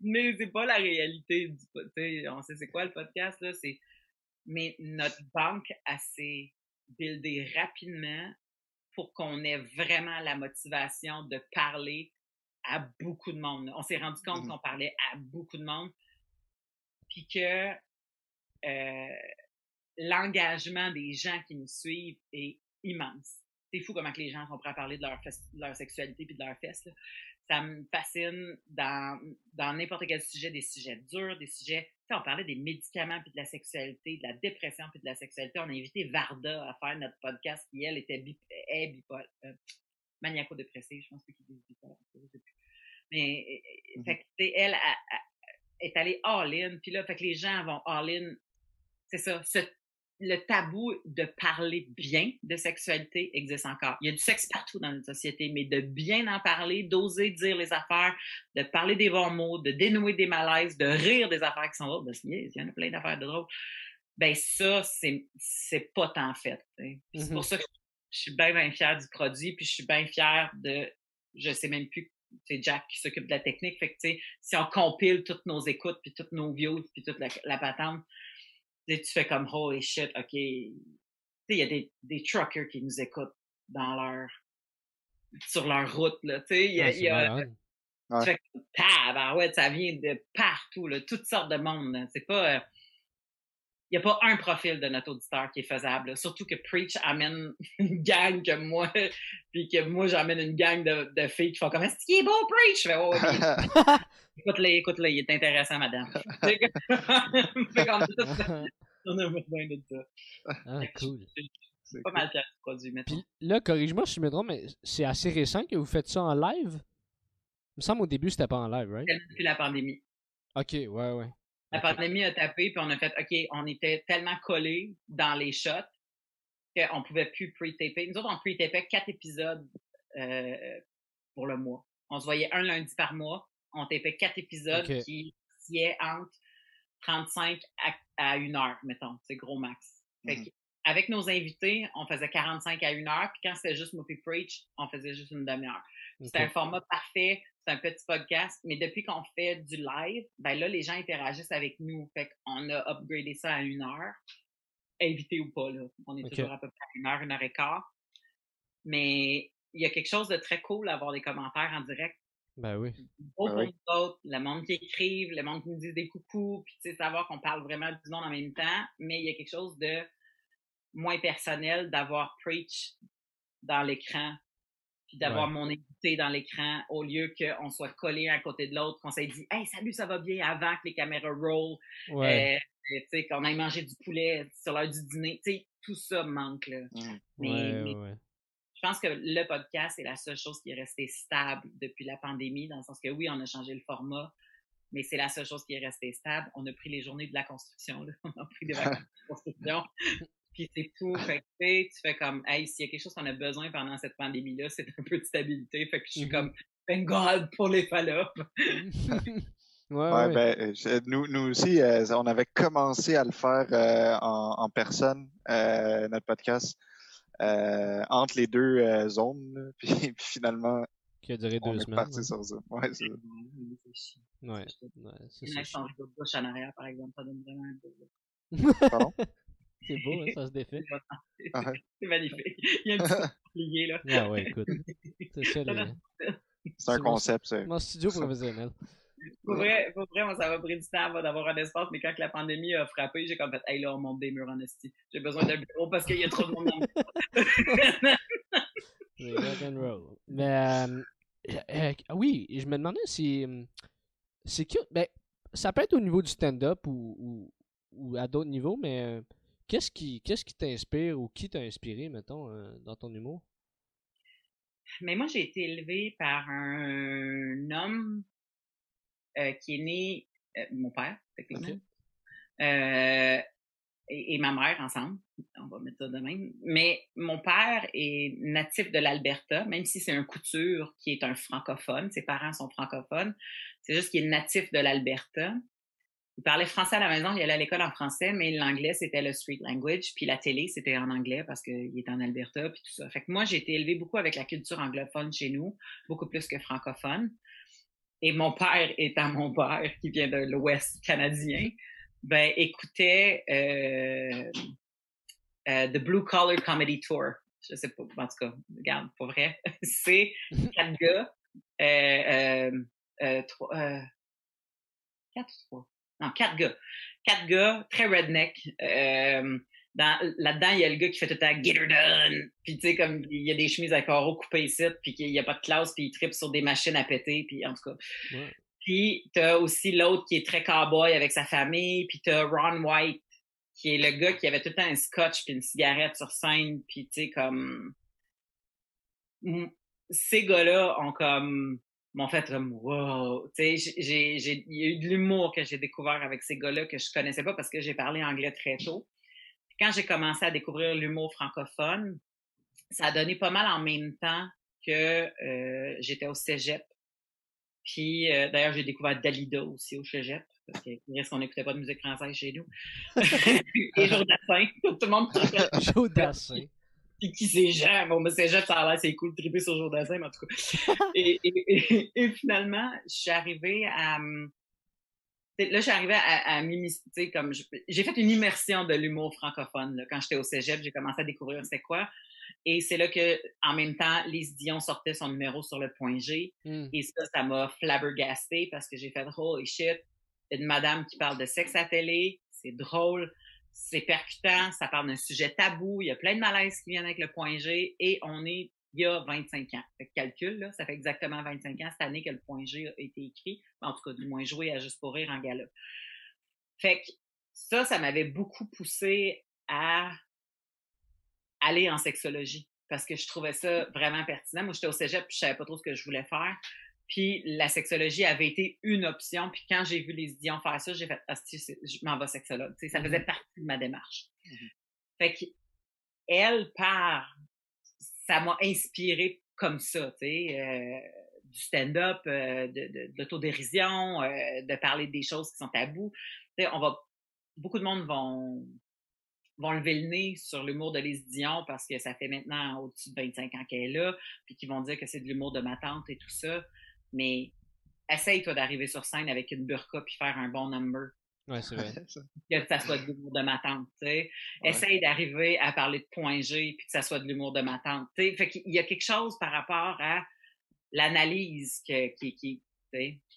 mais c'est pas la réalité. Du, on sait c'est quoi le podcast, là. C'est mais notre banque a s'est buildée rapidement pour qu'on ait vraiment la motivation de parler à beaucoup de monde. On s'est rendu compte mmh qu'on parlait à beaucoup de monde, puis que euh, l'engagement des gens qui nous suivent est immense. C'est fou comment que les gens sont prêts à parler de leur, leur sexualité puis de leur fesses. Ça me fascine dans n'importe quel sujet, des sujets durs, des sujets on parlait des médicaments puis de la sexualité, de la dépression puis de la sexualité. On a invité Varda à faire notre podcast qui, elle, était est bipolaire, euh, maniaco-dépressive, je pense que c'est bipolaire, sais. Mais, mm-hmm. fait que, elle est allée all-in, puis là, fait que les gens vont all-in. C'est ça, ce le tabou de parler bien de sexualité existe encore. Il y a du sexe partout dans notre société, mais de bien en parler, d'oser dire les affaires, de parler des bons mots, de dénouer des malaises, de rire des affaires qui sont drôles, il y en a plein d'affaires de drôles. Ben ça, c'est c'est pas tant fait. C'est pour mm-hmm. ça que je suis bien, bien fière du produit, puis je suis bien fière de, je sais même plus c'est Jack qui s'occupe de la technique. Fait que, si on compile toutes nos écoutes, puis toutes nos views, puis toute la, la patente, tu fais comme holy shit, ok. il y a des, des truckers qui nous écoutent dans leur sur leur route là, tu sais, il y a, y a tu fais comme ouais, ça vient de partout là, toutes sortes de monde. C'est pas il n'y a pas un profil de notre auditeur qui est faisable. Surtout que Preach amène une gang que moi, puis que moi j'amène une gang de, de filles qui font comme Est-ce qu'il est beau, Preach? Je fais, oh, écoute-le, écoute-le, il est intéressant, madame. on a besoin de ça.
Ah, cool.
C'est pas mal du produit
Puis là, corrige-moi si je me trompe, mais c'est assez récent que vous faites ça en live? Il me semble au début c'était pas en live, right?
Depuis la pandémie.
Ok, ouais, ouais.
La pandémie a tapé, puis on a fait, OK, on était tellement collés dans les shots qu'on pouvait plus pre-taper. Nous autres, on pre-tapait quatre épisodes euh, pour le mois. On se voyait un lundi par mois. On tapait quatre épisodes qui est entre 35 à, à une heure, mettons. C'est gros max. Mm-hmm. Avec nos invités, on faisait 45 à une heure, puis quand c'était juste Moppy Preach, on faisait juste une demi-heure. C'était un format parfait c'est un petit podcast, mais depuis qu'on fait du live, ben là, les gens interagissent avec nous. Fait qu'on a upgradé ça à une heure. Invité ou pas, là. On est toujours à peu près à une heure, une heure et quart. Mais il y a quelque chose de très cool d'avoir des commentaires en direct.
Ben oui.
Au ben autres, le monde qui écrive, le monde qui nous dit des coucous, puis tu sais, savoir qu'on parle vraiment du monde en même temps, mais il y a quelque chose de moins personnel d'avoir preach dans l'écran puis d'avoir mon invité dans l'écran au lieu qu'on soit collé à côté de l'autre, qu'on s'est dit Hey, salut, ça va bien avant que les caméras roll, euh, qu'on aille manger du poulet sur l'heure du dîner. sais, tout ça manque. Là. Mmh. Mais, je pense que le podcast est la seule chose qui est restée stable depuis la pandémie, dans le sens que oui, on a changé le format, mais c'est la seule chose qui est restée stable. On a pris les journées de la construction, là. on a pris des vacances de construction. puis c'est tout. Fait que, tu fais comme, hey, s'il y a quelque chose qu'on a besoin pendant cette pandémie-là, c'est un peu de stabilité. Fait que je suis mm-hmm. comme, thank God pour les fallops.
ouais, ouais, Ben, nous, nous aussi, euh, on avait commencé à le faire euh, en, en, personne, euh, notre podcast, entre les deux zones. Puis, puis, finalement,
qui a duré
on
deux
est
semaines.
parti sur ça. Ouais, c'est
Ouais, ouais c'est
ça. change de bouche en arrière, par exemple, ça donne vraiment un
peu. Pardon?
C'est beau, hein, ça se défait.
Ah c'est magnifique. Il y a un petit plié, là.
Ah ouais, écoute. C'est ça, le...
C'est un concept, c'est.
Mon studio professionnel.
Pour vrai, pour vrai, moi, ça m'a pris du temps d'avoir un espace, mais quand la pandémie a frappé, j'ai comme fait, hey, là, on monte des murs en esti. J'ai besoin d'un bureau parce qu'il y a trop de monde dans
le Mais, euh, euh, oui, je me demandais si. C'est que. Ben, ça peut être au niveau du stand-up ou, ou, ou, à d'autres niveaux, mais euh, qu'est-ce qui qu'est-ce qui t'inspire ou qui t'a inspiré, mettons, dans ton humour?
Mais moi, j'ai été élevée par un homme euh, qui est né, euh, mon père, techniquement, euh, et, et, ma mère ensemble. On va mettre ça de même. Mais mon père est natif de l'Alberta, même si c'est un couture qui est un francophone. Ses parents sont francophones. C'est juste qu'il est natif de l'Alberta. Il parlait français à la maison, il allait à l'école en français, mais l'anglais, c'était le street language, puis la télé, c'était en anglais parce qu'il est en Alberta, puis tout ça. Fait que moi, j'ai été élevée beaucoup avec la culture anglophone chez nous, beaucoup plus que francophone. Et mon père étant mon père, qui vient de l'Ouest canadien, ben, écoutait euh, euh, The Blue Collar Comedy Tour. Je sais pas, en tout cas, regarde, pour vrai. C'est quatre gars, euh, trois, quatre ou trois? Non, quatre gars. Quatre gars, très redneck. Euh, là-dedans, il y a le gars qui fait tout le temps « get her done », puis tu sais, comme, il y a des chemises à carreaux coupées ici, puis qu'il n'y a pas de classe, puis il tripe sur des machines à péter, puis en tout cas. Ouais. Puis t'as aussi l'autre qui est très cowboy avec sa famille, puis t'as Ron White, qui est le gars qui avait tout le temps un scotch puis une cigarette sur scène, puis tu sais, comme... Ces gars-là ont comme m'ont fait comme wow. Tu sais, il y a eu de l'humour que j'ai découvert avec ces gars-là que je connaissais pas parce que j'ai parlé anglais très tôt. quand j'ai commencé à découvrir l'humour francophone, ça a donné pas mal en même temps que euh, j'étais au cégep. Puis euh, d'ailleurs, j'ai découvert Dalida aussi au cégep parce qu'on n'écoutait pas de musique française chez nous. Et Jourdassin, tout le monde.
Jourdassin
puis qui c'est Jean. Bon, mais c'est Jean, ça a l'air, c'est cool triper sur Jourdain, mais en tout cas. et, et, et, finalement, je suis arrivée à, là, je suis arrivée à, à m'immiscer, comme, j'ai fait une immersion de l'humour francophone, là. Quand j'étais au cégep, j'ai commencé à découvrir c'était quoi. Et c'est là que, en même temps, Lise Dion sortait son numéro sur le point G. Hmm. Et ça, ça m'a flabbergasté parce que j'ai fait, holy shit, une madame qui parle de sexe à télé, c'est drôle c'est percutant, ça parle d'un sujet tabou, il y a plein de malaises qui viennent avec le point G et on est il y a 25 ans. Fait que calcul, ça fait exactement 25 ans cette année que le point G a été écrit, en tout cas du moins joué à Juste pour rire en gala. Fait que ça, ça m'avait beaucoup poussé à aller en sexologie parce que je trouvais ça vraiment pertinent. Moi, j'étais au cégep, puis je savais pas trop ce que je voulais faire. Puis la sexologie avait été une option. Puis quand j'ai vu les idiots faire ça, j'ai fait ah, je m'en vais sexologue. ça faisait mm-hmm. partie de ma démarche. Mm-hmm. Fait que elle part, ça m'a inspiré comme ça, tu sais, euh, du stand-up, euh, de, de, l'autodérision, euh, de parler des choses qui sont tabous. Tu sais, on va, beaucoup de monde vont vont lever le nez sur l'humour de Lise Dion parce que ça fait maintenant au-dessus de 25 ans qu'elle est là, puis qui vont dire que c'est de l'humour de ma tante et tout ça mais essaye, toi, d'arriver sur scène avec une burqa puis faire un bon number.
Ouais, c'est vrai.
que ça soit de l'humour de ma tante, tu sais. Essaye d'arriver à parler de point G puis que ça soit de l'humour de ma tante, tu sais. Fait qu'il y a quelque chose par rapport à l'analyse qui, qui,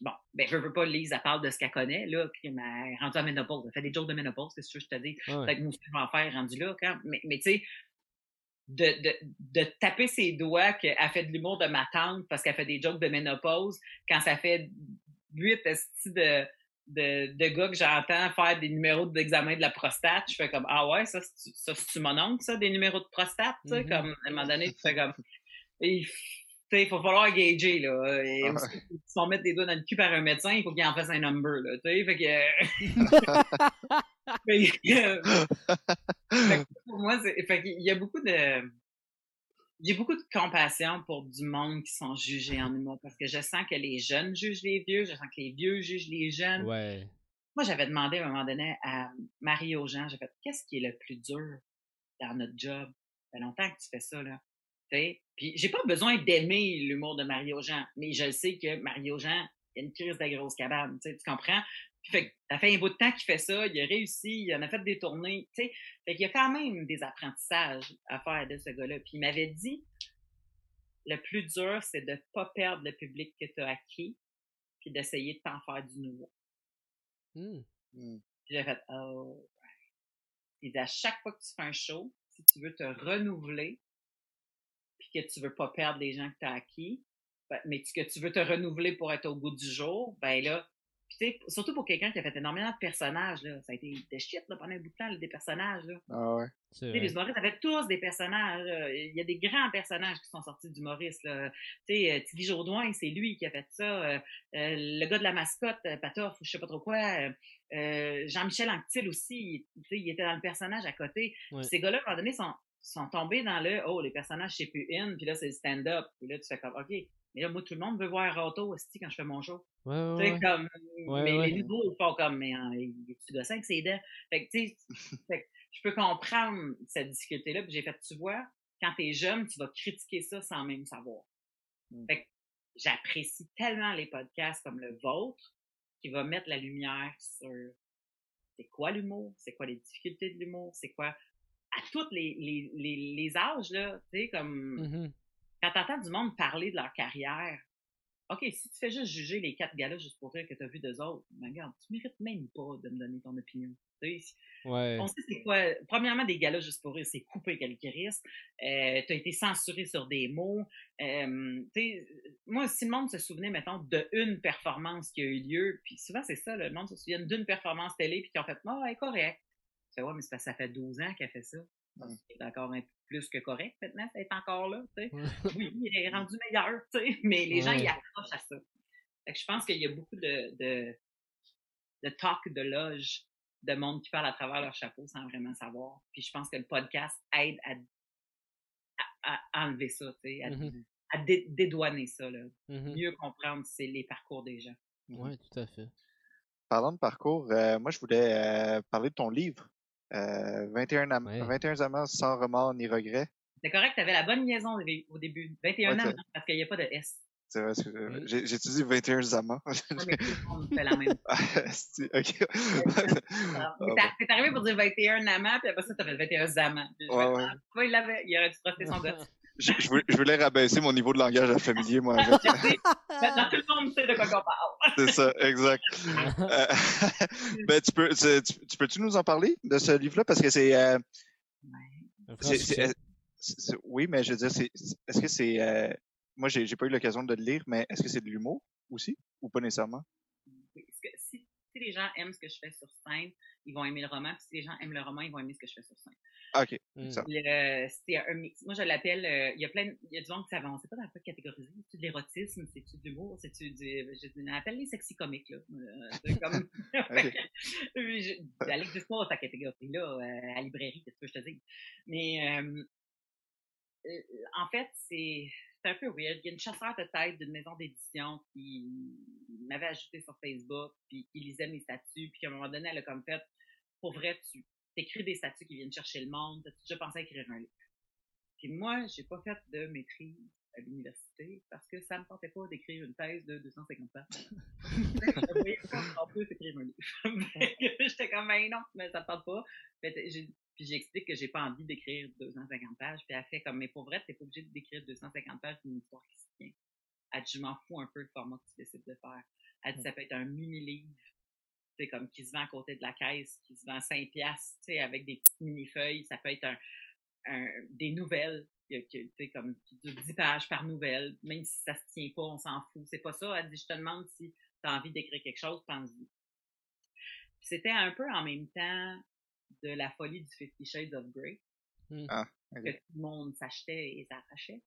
Bon, ben, je veux pas, Lise, elle parle de ce qu'elle connaît, là, qui m'a rendu à ménopause. Elle fait des jokes de ménopause, c'est sûr que je te dis. Peut-être que nous, je vais en faire rendu là, quand. Mais, mais tu sais, de, de, de, taper ses doigts qu'elle fait de l'humour de ma tante parce qu'elle fait des jokes de ménopause quand ça fait huit de, de, de gars que j'entends faire des numéros d'examen de la prostate, je fais comme Ah ouais, ça, c'est mon oncle, ça, des numéros de prostate, tu sais, mm-hmm. comme à un moment donné, tu fais comme. Il faut falloir gager, là. Et
Ah
aussi, ils se font mettre des doigts dans le cul par un médecin, il faut qu'il en fasse un number, là. Tu sais, fait que. fait pour moi, c'est. Fait qu'il y a beaucoup de. J'ai beaucoup de compassion pour du monde qui sont jugés en humour parce que je sens que les jeunes jugent les vieux, je sens que les vieux jugent les jeunes.
Ouais.
Moi, j'avais demandé à un moment donné à Marie Aujean, j'ai fait qu'est-ce qui est le plus dur dans notre job? Ça fait longtemps que tu fais ça, là. T'sais? Puis j'ai pas besoin d'aimer l'humour de Marie Aujean, mais je sais que Marie Aujean, il y a une crise de la grosse cabane, tu comprends? Puis fait que ça fait un bout de temps qu'il fait ça, il a réussi, il en a fait des tournées, tu sais. Fait qu'il y a quand même des apprentissages à faire de ce gars-là. Puis il m'avait dit, le plus dur, c'est de pas perdre le public que tu as acquis, puis d'essayer de t'en faire du nouveau.
Hmm.
Hmm.
Puis j'ai fait, oh, right. Il dit, à chaque fois que tu fais un show, si tu veux te renouveler, puis que tu veux pas perdre les gens que tu as acquis, ben, mais que tu veux te renouveler pour être au goût du jour, ben là, puis tu sais, surtout pour quelqu'un qui a fait énormément de personnages, là, ça a été des shit là, pendant un bout de temps, là, des personnages. Là.
Ah ouais.
C'est
Tu sais,
vrai.
les humoristes avaient tous des personnages. Il y a des grands personnages qui sont sortis d'humoristes. là. Tu sais, euh, Tilly Jourdouin, c'est lui qui a fait ça. Euh, euh, le gars de la mascotte, Patoff, ou je sais pas trop quoi. euh, Jean-Michel Anctil aussi, il, tu sais, il était dans le personnage à côté.
Ouais.
Ces gars-là, à un moment donné, sont, sont tombés dans le « Oh, les personnages, c'est plus in », puis là, c'est le stand-up. Puis là, tu fais comme « OK, mais là, moi, tout le monde veut voir Otto aussi quand je fais mon show. »
Ouais,
Tu
ouais,
sais,
ouais.
comme, mais les nouveaux, ils font comme, mais hein, tu gossant avec ses dents. Fait que, tu sais, je peux comprendre cette difficulté-là. Puis j'ai fait, tu vois, quand t'es jeune, tu vas critiquer ça sans même savoir.
Mm.
Fait que j'apprécie tellement les podcasts comme le vôtre qui va mettre la lumière sur c'est quoi l'humour, c'est quoi les difficultés de l'humour, c'est quoi à tous les, les, les, les âges, là, tu sais, comme
Mhm.
quand t'entends du monde parler de leur carrière, OK, si tu fais juste juger les quatre gars-là juste pour rire que t'as vu d'eux autres, ben regarde, tu mérites même pas de me donner ton opinion. Tu sais,
Ouais.
on sait c'est quoi. Premièrement, des galas juste pour rire, c'est couper quelques risques. Euh, t'as été censuré sur des mots. Euh, tu moi, si le monde se souvenait, mettons, de une performance qui a eu lieu, puis souvent c'est ça, le monde se souvient d'une performance télé, puis qui ont fait, oh, elle est correct. Fais, ouais, mais c'est parce que ça fait 12 ans qu'elle fait ça.
Mm.
C'est encore un peu plus que correct maintenant, ça est encore là, tu sais oui, il est rendu meilleur, tu sais, mais les gens,
Ouais.
ils accrochent à ça. Fait que je pense qu'il y a beaucoup de, de, de talk de loge de monde qui parle à travers leur chapeau sans vraiment savoir. Puis je pense que le podcast aide à, à, à enlever ça, tu sais, à,
Mhm.
à dé- dédouaner ça, là.
Mhm.
Mieux comprendre c'est les parcours des gens.
Ouais, tout à fait.
Parlant de parcours, euh, moi, je voulais euh, parler de ton livre. Euh, 21, am-
Ouais.
21 amants sans remords ni regrets.
C'est correct, t'avais la bonne liaison au dé- au début. 21
Ouais,
ans,
t'as-
non, parce qu'il n'y a pas de S.
C'est vrai, c'est-
Oui.
j'ai dit 21 amants.
Ouais, mais tout le monde fait la même
ok.
Alors,
Ah,
t'es- arrivé pour dire 21 amants, puis après ça, t'as fait 21 amants. Puis
Ouais, ouais.
ah, il l'avait? Il aurait dû trusser son gosse.
Je, je voulais, je voulais rabaisser mon niveau de langage familier, moi. avec.
Maintenant, tout le monde sait de quoi on parle.
C'est ça, exact. Euh, ben, tu peux, tu, tu- tu peux-tu nous en parler de ce livre-là? Parce que c'est, euh,
Un franc
c'est-
succès.
c'est- c'est- c'est- oui, mais je veux dire, c'est, c'est- est-ce que c'est, euh, moi, j'ai, j'ai pas eu l'occasion de le lire, mais est-ce que c'est de l'humour aussi? Ou pas nécessairement?
Si, les gens aiment ce que je fais sur scène, ils vont aimer le roman. Puis si les gens aiment le roman, ils vont aimer ce que je fais sur scène.
Ok.
Mm.
ça.
Le- C'est un mix. Moi, je l'appelle. euh, Il y a plein. Il y a du monde qui savent. On sait pas dans quoi catégoriser. C'est-tu de l'érotisme? C'est-tu de l'humour? C'est-tu du. Je appelle les sexy comiques, là. Euh, c'est comme. Elle n'existe pas, ta catégorie-là, euh, à la librairie, qu'est-ce que je te dis? Mais, euh, euh, en fait, c'est c'est un peu weird. Il y a une chasseur de tête d'une maison d'édition qui m'avait ajouté sur Facebook, puis qui lisait mes statuts, puis à un moment donné, elle a comme fait, pour vrai, tu écris des statuts qui viennent chercher le monde, as-tu déjà pensé à écrire un livre? Puis moi, j'ai pas fait de maîtrise à l'université parce que ça me tentait pas d'écrire une thèse de 250 pages. je voyais pas en plus écrire un livre. J'étais comme, ben non, mais ça me tente pas. J'ai- Puis j'explique que j'ai pas envie d'écrire 250 pages. Puis elle fait comme, mais pour vrai, t'es pas obligé d'écrire 250 pages d'une histoire qui se tient. Elle dit, je m'en fous un peu le format que tu décides de faire. Elle dit, ça peut être un mini-livre, tu sais, comme qui se vend à côté de la caisse, qui se vend 5 piastres, tu sais, avec des petites mini-feuilles. Ça peut être un, un- des nouvelles, tu sais, comme du 10 pages par nouvelle. Même si ça se tient pas, on s'en fout. C'est pas ça. Elle dit, je te demande si t'as envie d'écrire quelque chose, pense-y. Puis C'était un peu en même temps de la folie du Fifty Shades of Grey,
Mm.
Ah,
que tout le monde s'achetait et s'arrachait.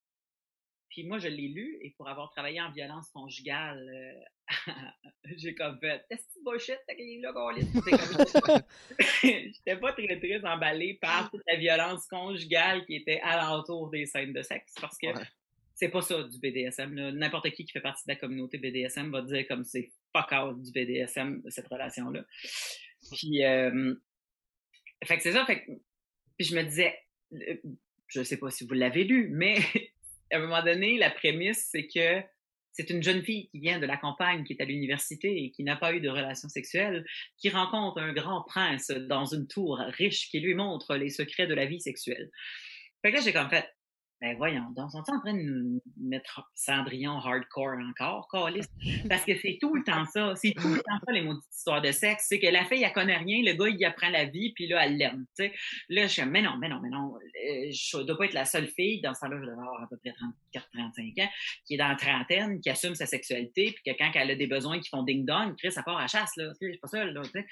Puis moi, je l'ai lu et pour avoir travaillé en violence conjugale, euh, j'ai comme fait T'es bullshit, t'as là, J'étais pas très, très emballée par toute la violence conjugale qui était alentour des scènes de sexe parce que c'est pas ça du BDSM. N'importe qui qui fait partie de la communauté BDSM va dire comme c'est fuck out du BDSM, cette relation-là. Puis, euh, fait que c'est ça. Fait que, puis je me disais, euh, je sais pas si vous l'avez lu, mais à un moment donné, la prémisse, c'est que c'est une jeune fille qui vient de la campagne, qui est à l'université et qui n'a pas eu de relation sexuelle, qui rencontre un grand prince dans une tour riche qui lui montre les secrets de la vie sexuelle. Fait que là, j'ai comme fait, ben voyons, donc, sont en train de nous mettre Cendrillon hardcore encore, Calis? Parce que c'est tout le temps ça. C'est tout le temps ça, les maudites histoires de sexe. C'est que la fille, elle connaît rien, le gars, il apprend la vie, puis là, elle l'aime. Là, je suis mais non, mais non, mais non. Euh, je dois pas être la seule fille, dans ce temps-là, je dois avoir à peu près 34, 35 ans, qui est dans la trentaine, qui assume sa sexualité, puis que quand elle a des besoins qui font ding-dong, Chris, ça part à chasse, là. Je suis pas seule, là, sais.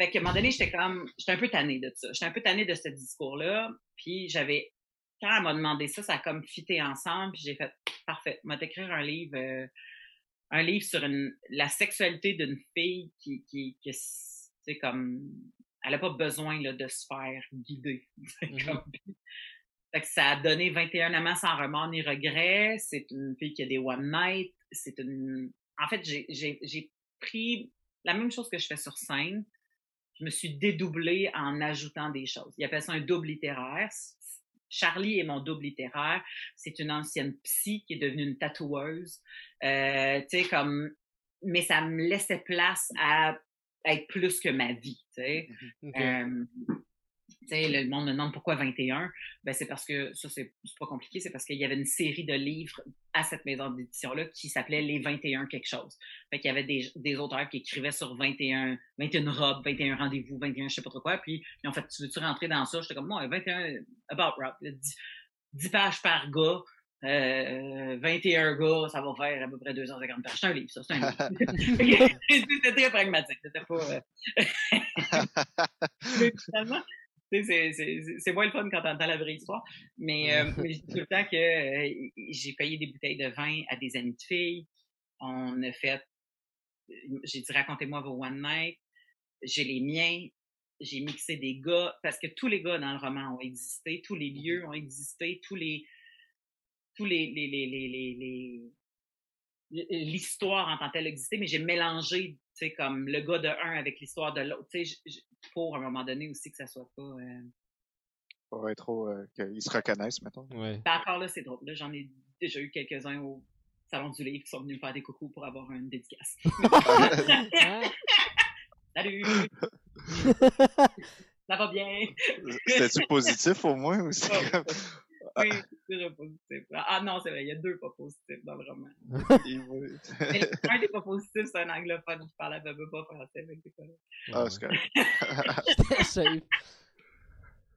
Fait qu'à un moment donné, j'étais comme, j'étais un peu tannée de ça. J'étais un peu tannée de ce discours-là, puis j'avais quand elle m'a demandé ça, ça a comme fité ensemble, puis j'ai fait parfait, m'a écrire un livre, euh, un livre sur la sexualité d'une fille qui, qui, qui c'est comme, elle n'a pas besoin là, de se faire guider. Mm-hmm. fait que ça a donné 21 amants sans remords ni regrets. C'est une fille qui a des one night. C'est une, en fait, j'ai pris la même chose que je fais sur scène. Je me suis dédoublée en ajoutant des choses. Il appelle ça un double littéraire. Charlie est mon double littéraire. C'est une ancienne psy qui est devenue une tatoueuse. Euh, tu sais, comme, mais ça me laissait place à être plus que ma vie, tu sais. Mm-hmm. Euh, le monde me demande pourquoi 21. Ben, c'est parce que, ça, c'est pas compliqué, c'est parce qu'il y avait une série de livres à cette maison d'édition-là qui s'appelait Les 21 quelque chose. Fait qu'il y avait des, des auteurs qui écrivaient sur 21, 21 robes, 21 rendez-vous, 21 je sais pas trop quoi. Puis, en fait, tu veux-tu rentrer dans ça? J'étais comme, moi, 21 about rob, 10, pages par gars. Euh, 21 gars, ça va faire à peu près 250 pages. C'est un livre, ça, c'est un livre. c'était très pragmatique. C'était pas... Euh... Mais finalement, c'est moins le fun quand t'entends la vraie histoire. Mais, euh, je dis tout le temps que euh, j'ai payé des bouteilles de vin à des amis de filles. On a fait, j'ai dit racontez-moi vos one night. J'ai les miens. J'ai mixé des gars parce que tous les gars dans le roman ont existé, tous les lieux mm-hmm. ont existé, tous les tous les les les les, les l'histoire en tant que telle existait, mais j'ai mélangé, tu sais, comme le gars de un avec l'histoire de l'autre. Tu sais, pour à un moment donné aussi que ça soit pas. Euh...
Pas être trop. Euh, qu'ils se reconnaissent, mettons.
Ouais.
Ben, encore là, c'est drôle. Là, j'en ai déjà eu quelques-uns au Salon du Livre qui sont venus me faire des coucous pour avoir une dédicace. Salut! ça va bien!
C'était-tu positif au moins aussi?
Oui, déjà positif. Ah non, c'est vrai, il y a deux pas positifs dans le roman. Mais un des pas positifs, c'est un anglophone qui parle à peu pas français, mais c'est
Ah, c'est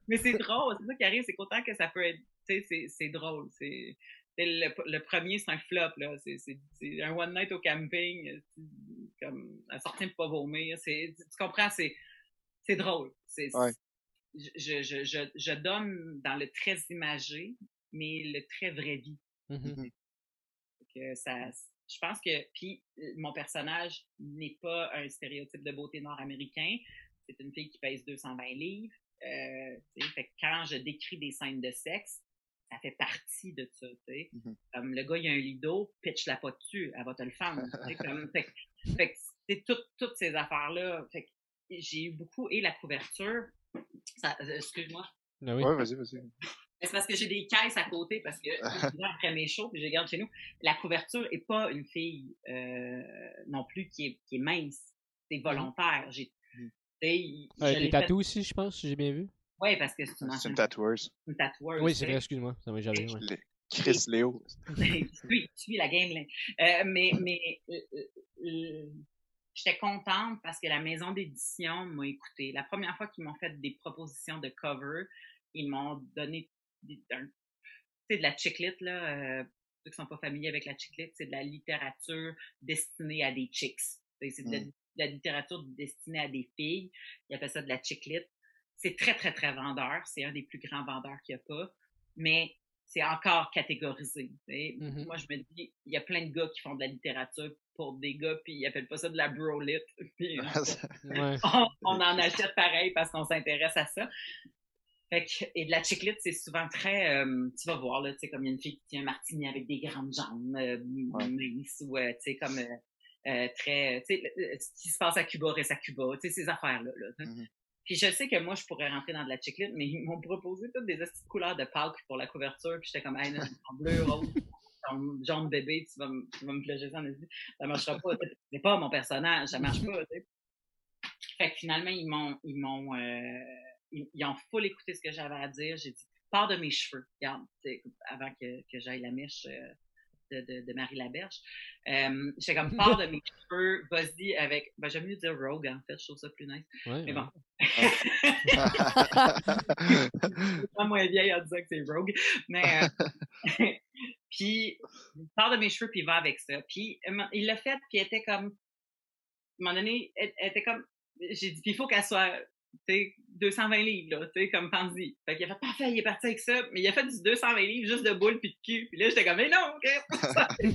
Mais c'est drôle, c'est ça qui arrive, c'est qu'autant que ça peut être, tu sais, c'est drôle. C'est le, le, premier, c'est un flop, là. C'est un one night au camping, comme un sortir pour pas vomir. Tu comprends, c'est drôle. C'est
ouais
je, je, je, je, donne dans le très imagé, mais le très vrai vie.
Mm-hmm.
que ça, je pense que, puis mon personnage n'est pas un stéréotype de beauté nord-américain. C'est une fille qui pèse 220 livres. Euh, fait quand je décris des scènes de sexe, ça fait partie de ça. Mm-hmm. Comme le gars, il a un lido, pitch la pas dessus, elle va te le faire. comme, fait, fait c'est toutes ces affaires-là. Fait j'ai eu beaucoup, et la couverture, euh, excuse-moi.
Ah oui.
Ouais, vas-y, vas-y.
C'est parce que j'ai des caisses à côté, parce que après mes shows, puis je garde chez nous, la couverture est pas une fille euh, non plus qui est, qui est mince. C'est volontaire. J'ai,
mmh. des tatous aussi, je pense, si j'ai bien vu.
Oui, parce que c'est une,
c'est une tatoueuse.
Une tatoueuse.
Oui, c'est vrai, excuse-moi. Ça m'a jamais.
Ouais. Chris Léo.
tu suis la game. Euh, mais mais J'étais contente parce que la maison d'édition m'a écouté. La première fois qu'ils m'ont fait des propositions de cover, ils m'ont donné des, de la chiclette, là. Euh, ceux qui sont pas familiers avec la chiclette, c'est de la littérature destinée à des chicks. C'est de, mm. la littérature destinée à des filles. Ils appellent ça de la chiclette. C'est très, très, très vendeur. C'est un des plus grands vendeurs qu'il n'y a pas. Mais c'est encore catégorisé.
Mhm.
Moi, je me dis, il y a plein de gars qui font de la littérature pour des gars, puis ils appellent pas ça de la bro-lit. Puis
Ouais.
on, on en achète pareil parce qu'on s'intéresse à ça. Fait que, et de la chiclite, c'est souvent très, euh, tu vas voir, là, tu sais, comme il y a une fille qui tient un martini avec des grandes jambes, euh, minces, ou, euh, tu sais, comme, euh, très, tu sais, ce qui se passe à Cuba reste à Cuba, tu sais, ces affaires-là, là.
Mhm.
Puis je sais que moi, je pourrais rentrer dans de la chiclite, mais ils m'ont proposé toutes des couleurs de Pâques pour la couverture, puis j'étais comme, hey, non, en bleu, rose, jaune bébé, tu vas, me- tu vas me plonger ça ça marchera pas, c'est pas mon personnage, ça marche pas. Fait que finalement, ils m'ont, ils m'ont, euh, ils, ont full écouté ce que j'avais à dire. J'ai dit, pars de mes cheveux. Regarde, avant que, que j'aille la mèche euh, de, de, de Marie Laberge. Euh, j'étais comme, pars de mes cheveux, vas-y avec, ben, j'aime mieux dire rogue, en fait, je trouve ça plus nice.
Ouais,
Mais bon. C'est pas moins vieille en disant que c'est rogue. Mais, euh, puis, part de mes cheveux, puis va avec ça. Puis, euh, il l'a fait, puis était comme, à un moment donné, elle, elle était comme, j'ai dit, puis il faut qu'elle soit, tu sais, 220 livres, là, tu sais, comme Pansy. Fait qu'il a fait, parfait, il est parti avec ça, mais il a fait du 220 livres juste de boules puis de cul. Puis là, j'étais comme, mais non, ok, ça. Tu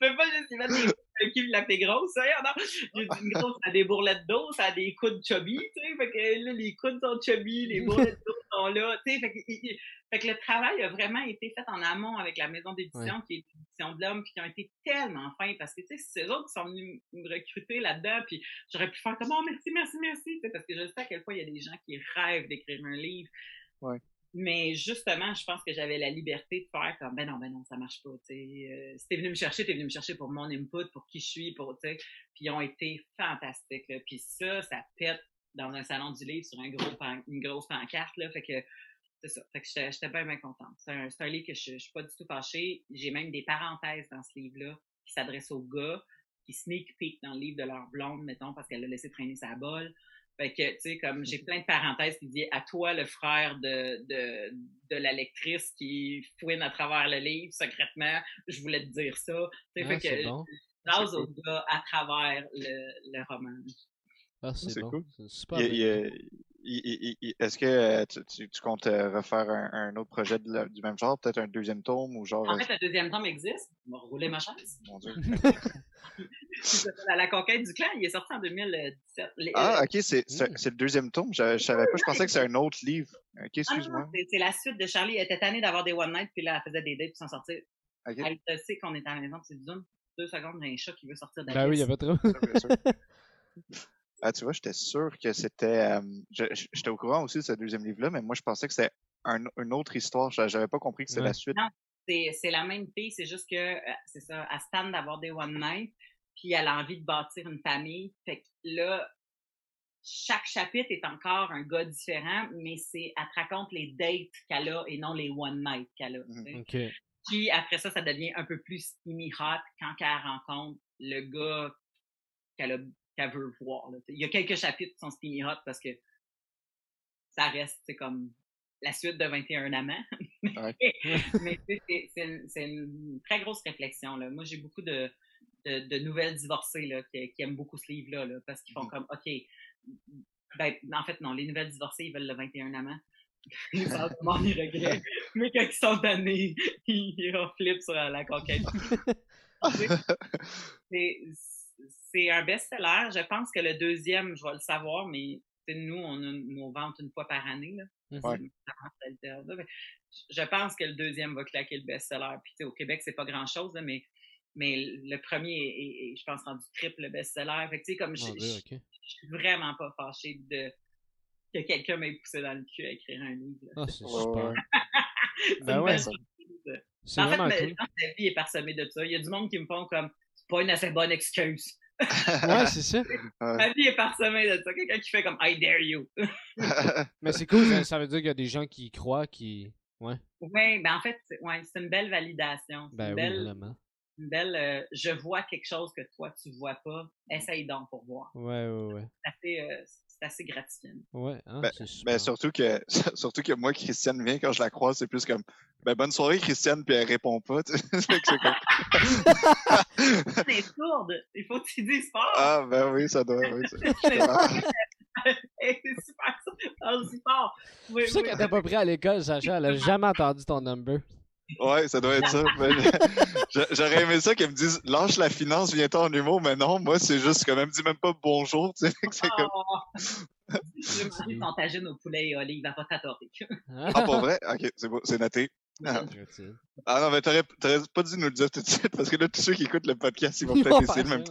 peux pas juste y mettre des le cul la plus grosse, ça, non. Une grosse, ça a des bourrelettes d'eau, ça a des coudes chubby, tu sais, fait que là, les coudes sont chubby, les bourrelettes d'eau sont là, tu sais, fait que, fait le travail a vraiment été fait en amont avec la maison d'édition, qui est l'édition de l'homme, puis qui ont été tellement fins, parce que, tu sais, c'est eux autres qui sont venus me recruter là-dedans, puis j'aurais pu faire comme, oh, merci, merci, merci, tu sais, parce que je sais à quel point il y a des gens qui rêvent d'écrire un livre.
Ouais.
Mais justement, je pense que j'avais la liberté de faire comme, ben non, ben non, ça marche pas, tu sais. Euh, si t'es venu me chercher, t'es venu me chercher pour mon input, pour qui je suis, pour, tu sais. Puis ils ont été fantastiques, là. Puis ça, ça pète dans un salon du livre sur un gros pan- une grosse pancarte, là. Fait que, c'est ça. Fait que j'étais bien, bien contente. C'est un, un livre que je, je suis pas du tout fâchée. J'ai même des parenthèses dans ce livre-là qui s'adressent aux gars, qui sneak peek dans le livre de leur blonde, mettons, parce qu'elle a laissé traîner sa bolle. Fait que, tu sais, comme j'ai plein de parenthèses qui disent à toi, le frère de, de, de la lectrice qui fouine à travers le livre secrètement, je voulais te dire ça. Tu sais,
Ah,
fait
c'est
que
bon.
aux gars à travers le, le roman.
Ah, c'est bon.
cool.
C'est super
Il- il- Est-ce que euh, tu, tu- tu comptes euh, refaire un, un autre projet de la- du même genre, peut-être un deuxième tome ou genre.
En fait, le deuxième tome existe. On va rouler ma chaise.
Mon Dieu.
La conquête du clan. Il est sorti en 2017. Les-
Ah,
euh,
ok, c'est c'est- c'est le deuxième tome. Je, je savais pas, je pensais que c'était un autre livre. Ok,
ah,
excuse-moi.
c'est- c'est la suite de Charlie. Elle était tannée d'avoir des one night, puis là, elle faisait des dates pour s'en sortir. Elle te sait qu'on est à la maison, puis c'est Zoom. Deux secondes, j'ai un chat qui veut sortir de la
Ben oui, il y
pièce.
avait trop.
Ah, tu vois, j'étais sûr que c'était. euh, j'étais au courant aussi de ce deuxième livre-là, mais moi, je pensais que c'était un- une autre histoire. J'a- J'avais pas compris que c'était
Ouais.
la suite.
Non. C'est c'est la même fille, c'est juste que, euh, c'est ça, elle se tanne d'avoir des one night, puis elle a envie de bâtir une famille. Fait que là, chaque chapitre est encore un gars différent, mais c'est, elle te raconte les dates qu'elle a et non les one night qu'elle a.
Ok.
Puis après ça, ça devient un peu plus steamy hot quand elle rencontre le gars qu'elle a- qu'elle veut voir. là. Il y a quelques chapitres qui sont steamy hot parce que ça reste comme la suite de 21 amants.
Ouais.
Mais c'est- c'est une, une très grosse réflexion. Là. Moi, j'ai beaucoup de, de, de nouvelles divorcées là, qui, qui aiment beaucoup ce livre-là là, parce qu'ils font
Mhm.
comme, OK, ben, en fait, non, les nouvelles divorcées, ils veulent le 21 amants. Ils savent vraiment les regrets. Mais quand ils sont donnés, ils en flippent sur la conquête. C'est- C'est un best-seller. Je pense que le deuxième, je vais le savoir, mais nous, on a nos ventes une fois par année. Là.
Mhm.
Ouais.
Là. Mais Je pense que le deuxième va claquer le best-seller. Puis, tu sais, au Québec, c'est pas grand-chose, mais, mais le premier est, est, je pense, rendu triple best-seller. Fait que, tu sais, comme je,
Dieu,
je- je suis vraiment pas fâchée de que quelqu'un m'ait poussé dans le cul à écrire un livre.
Ah, c'est
Ouais,
super.
C'est
Ben ouais,
ça-
En fait,
cool.
que la vie est parsemée de ça. Il y a du monde qui me font comme pas une assez bonne excuse.
Ouais, c'est ça.
Ma vie est parsemée de ça. Quelqu'un qui fait comme I dare you.
Mais c'est cool, ça, veut dire qu'il y a des gens qui y croient, qui. Ouais.
Oui, ben en fait, c'est ouais, c'est une belle validation. C'est
Ben
une
oui,
belle,
vraiment.
une belle euh, je vois quelque chose que toi tu vois pas. Essaye donc pour voir.
Ouais, ouais, ouais.
C'est assez, euh, assez gratifiant.
Ouais, hein,
Ben-. Ben, surtout que, surtout que moi, Christiane vient, quand je la croise, c'est plus comme, ben, bonne soirée, Christiane, puis elle répond pas. c'est comme,
C'est sourde. Il faut que tu dises fort.
ah, ben oui, ça doit, oui. ça-
C'est super. Oui,
C'est ça
oui.
qu'elle t'a pas pris à l'école, Sacha. Elle a jamais entendu ton number.
Ouais, ça doit être ça. J'aurais aimé ça qu'elle me dise lâche la finance, viens-toi en humour, mais non, moi c'est juste comme elle me dit même pas bonjour, tu sais. C'est comme
Oh. Je me dis ton tagine au poulet et olive, il va pas t'adorer.
Ah pour vrai? Ok, c'est beau, c'est noté. Ah. Ah non, mais t'aurais t'aurais pas dû nous le dire tout de suite parce que là, tous ceux qui écoutent le podcast, ils vont peut-être essayer le même.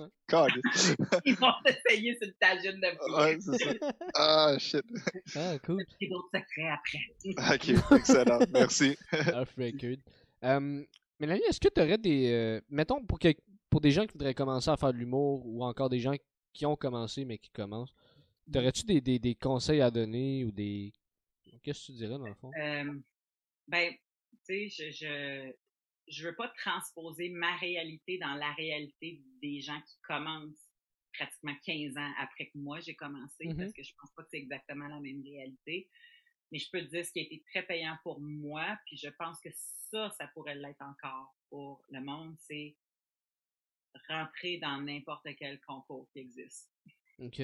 Ils vont essayer sur le tagine de.
Ouais, c'est ça. Ah shit.
Ah, cool.
J'ai d'autres secrets après.
Ok, excellent. Merci.
Off record. Euh, Mélanie, est-ce que tu aurais des. euh, mettons, pour, que, pour des gens qui voudraient commencer à faire de l'humour ou encore des gens qui ont commencé mais qui commencent, t'aurais-tu des, des, des conseils à donner ou des. Qu'est-ce que tu dirais dans le fond?
Euh, ben, tu sais, je, je, je veux pas transposer ma réalité dans la réalité des gens qui commencent pratiquement 15 ans après que moi j'ai commencé,
Mhm.
parce que je pense pas que c'est exactement la même réalité. Mais je peux te dire ce qui a été très payant pour moi, puis je pense que ça, ça pourrait l'être encore pour le monde, c'est rentrer dans n'importe quel concours qui existe
Ok.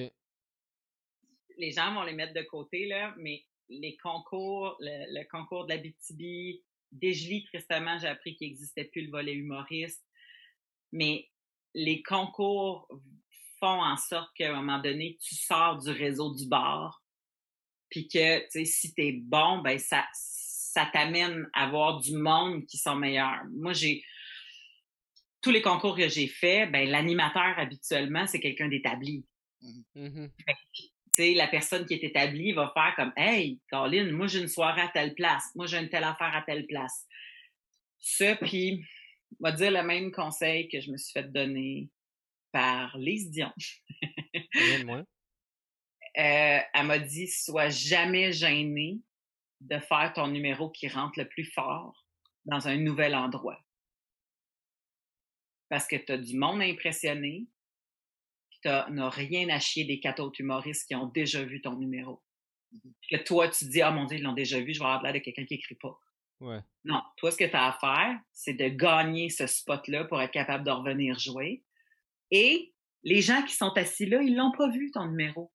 les gens vont les mettre de côté, là, mais les concours, le, le concours de la BTB, Desjely, tristement, j'ai appris qu'il n'existait plus le volet humoriste. Mais les concours font en sorte qu'à un moment donné, tu sors du réseau du bar. Puis que, tu sais, si t'es bon, ben, ça, ça t'amène à voir du monde qui sont meilleurs. Moi, j'ai, tous les concours que j'ai faits, ben, l'animateur, habituellement, c'est quelqu'un d'établi
Mhm.
tu sais, la personne qui est établie va faire comme Hey, Colin, moi j'ai une soirée à telle place, moi j'ai une telle affaire à telle place. Ça, puis, on va dire le même conseil que je me suis fait donner par Lise Dion.
Rien de moins?
Euh, elle m'a dit Sois jamais gêné de faire ton numéro qui rentre le plus fort dans un nouvel endroit. Parce que tu as du monde tu n'as rien à chier des quatre autres humoristes qui ont déjà vu ton numéro. Puis que toi, tu te dis, ah mon Dieu, ils l'ont déjà vu, je vais avoir l'air de quelqu'un qui écrit pas.
Ouais.
Non, toi, ce que tu as à faire, c'est de gagner ce spot-là pour être capable de revenir jouer. Et les gens qui sont assis là, ils l'ont pas vu, ton numéro.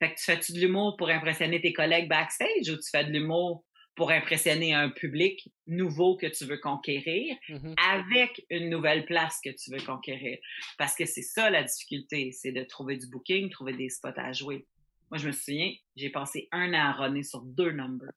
Fait que tu fais-tu de l'humour pour impressionner tes collègues backstage ou tu fais de l'humour pour impressionner un public nouveau que tu veux conquérir
Mhm.
avec une nouvelle place que tu veux conquérir. Parce que c'est ça la difficulté, c'est de trouver du booking, trouver des spots à jouer. Moi, je me souviens, j'ai passé un an à runner sur deux numbers.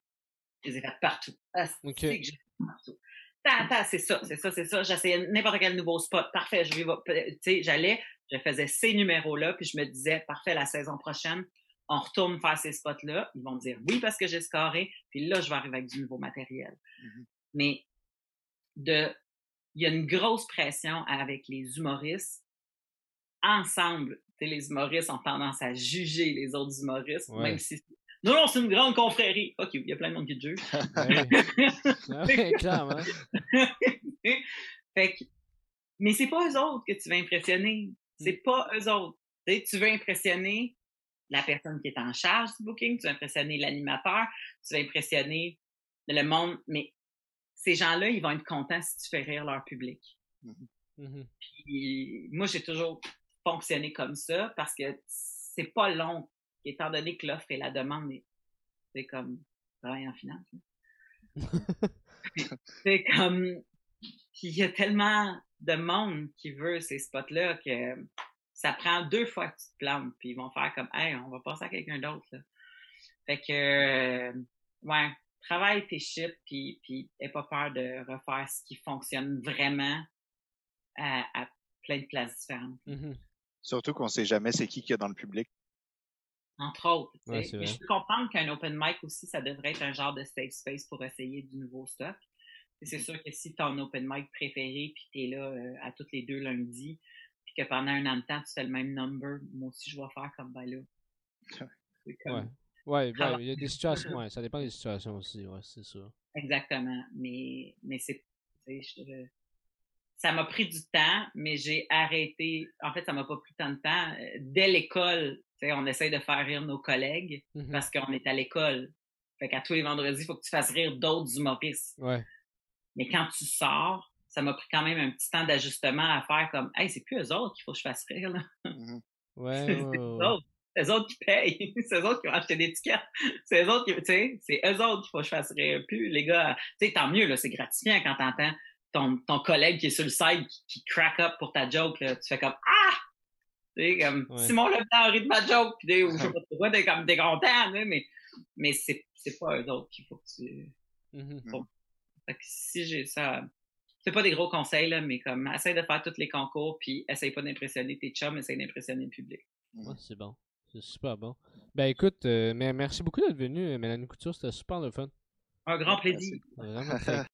Je les ai fait partout. Ah, c'est
Ok.
que j'ai fait partout. Ta, ta, c'est ça, c'est ça, c'est ça. J'essayais n'importe quel nouveau spot. Parfait, je vais, tu sais, j'allais, je faisais ces numéros-là, puis je me disais, parfait, la saison prochaine, on retourne faire ces spots-là. Ils vont me dire oui parce que j'ai scoré, puis là, je vais arriver avec du nouveau matériel.
Mhm.
Mais de, il y a une grosse pression avec les humoristes. Ensemble, les humoristes ont tendance à juger les autres humoristes,
Ouais.
même si non, non, c'est une grande confrérie. OK, il y a plein de monde qui te juge.
Ouais,
fait que, mais c'est pas eux autres que tu veux impressionner. C'est pas eux autres. Tu veux impressionner la personne qui est en charge du booking, tu veux impressionner l'animateur, tu veux impressionner le monde, mais ces gens-là, ils vont être contents si tu fais rire leur public.
Mhm.
Puis, moi, j'ai toujours fonctionné comme ça parce que c'est pas long, étant donné que l'offre et la demande, c'est comme travail en finance. c'est comme, il y a tellement de monde qui veut ces spots-là que ça prend deux fois que tu te plantes, puis ils vont faire comme, hey, on va passer à quelqu'un d'autre. là. Fait que, euh, ouais, travaille tes shit, puis, puis aie pas peur de refaire ce qui fonctionne vraiment à, à plein de places différentes.
Mhm.
Surtout qu'on sait jamais c'est qui qu'il y a dans le public.
Entre autres.
Ouais,
Mais je peux comprendre qu'un open mic aussi, ça devrait être un genre de safe space pour essayer du nouveau stock. C'est sûr que si tu as un open mic préféré, puis tu es là euh, à tous les deux lundis, puis que pendant un an de temps, tu fais le même number, moi aussi, je vais faire comme ben là. C'est comme-
Ouais. Ouais, ouais, il y a des situations, ouais, ça dépend des situations aussi, ouais, c'est sûr.
Exactement. Mais, mais c'est. je- Ça m'a pris du temps, mais j'ai arrêté. En fait, ça m'a pas pris tant de temps. Dès l'école, on essaye de faire rire nos collègues
Mhm.
parce qu'on est à l'école. Fait qu'à tous les vendredis, il faut que tu fasses rire d'autres humoristes.
Ouais.
Mais quand tu sors, ça m'a pris quand même un petit temps d'ajustement à faire comme Hey, c'est plus eux autres qu'il faut que je fasse rire, là.
Mhm.
Ouais,
c'est
ouais,
eux autres. C'est eux autres qui payent. c'est eux autres qui ont acheté l'étiquette. C'est eux autres qui, tu sais, c'est eux autres qu'il faut que je fasse rire plus. Les gars, tu sais, tant mieux, là, c'est gratifiant quand t'entends ton, ton collègue qui est sur le side qui, qui crack up pour ta joke, là. Tu fais comme, ah! Tu sais, comme,
Ouais.
Simon Leblanc rit de ma joke, pis des, ou je sais pas pourquoi, t'es comme, t'es content, là, mais, mais c'est, c'est pas eux autres qu'il faut que tu,
Mhm.
fait que si j'ai ça, c'est pas des gros conseils, là, mais comme, essaye de faire tous les concours, puis essaye pas d'impressionner tes chums, essaye d'impressionner le public.
Ouais, c'est bon. C'est super bon. Ben écoute, euh, mais merci beaucoup d'être venu, euh, Mélanie Couture. C'était super le fun.
Un grand plaisir.
Vraiment très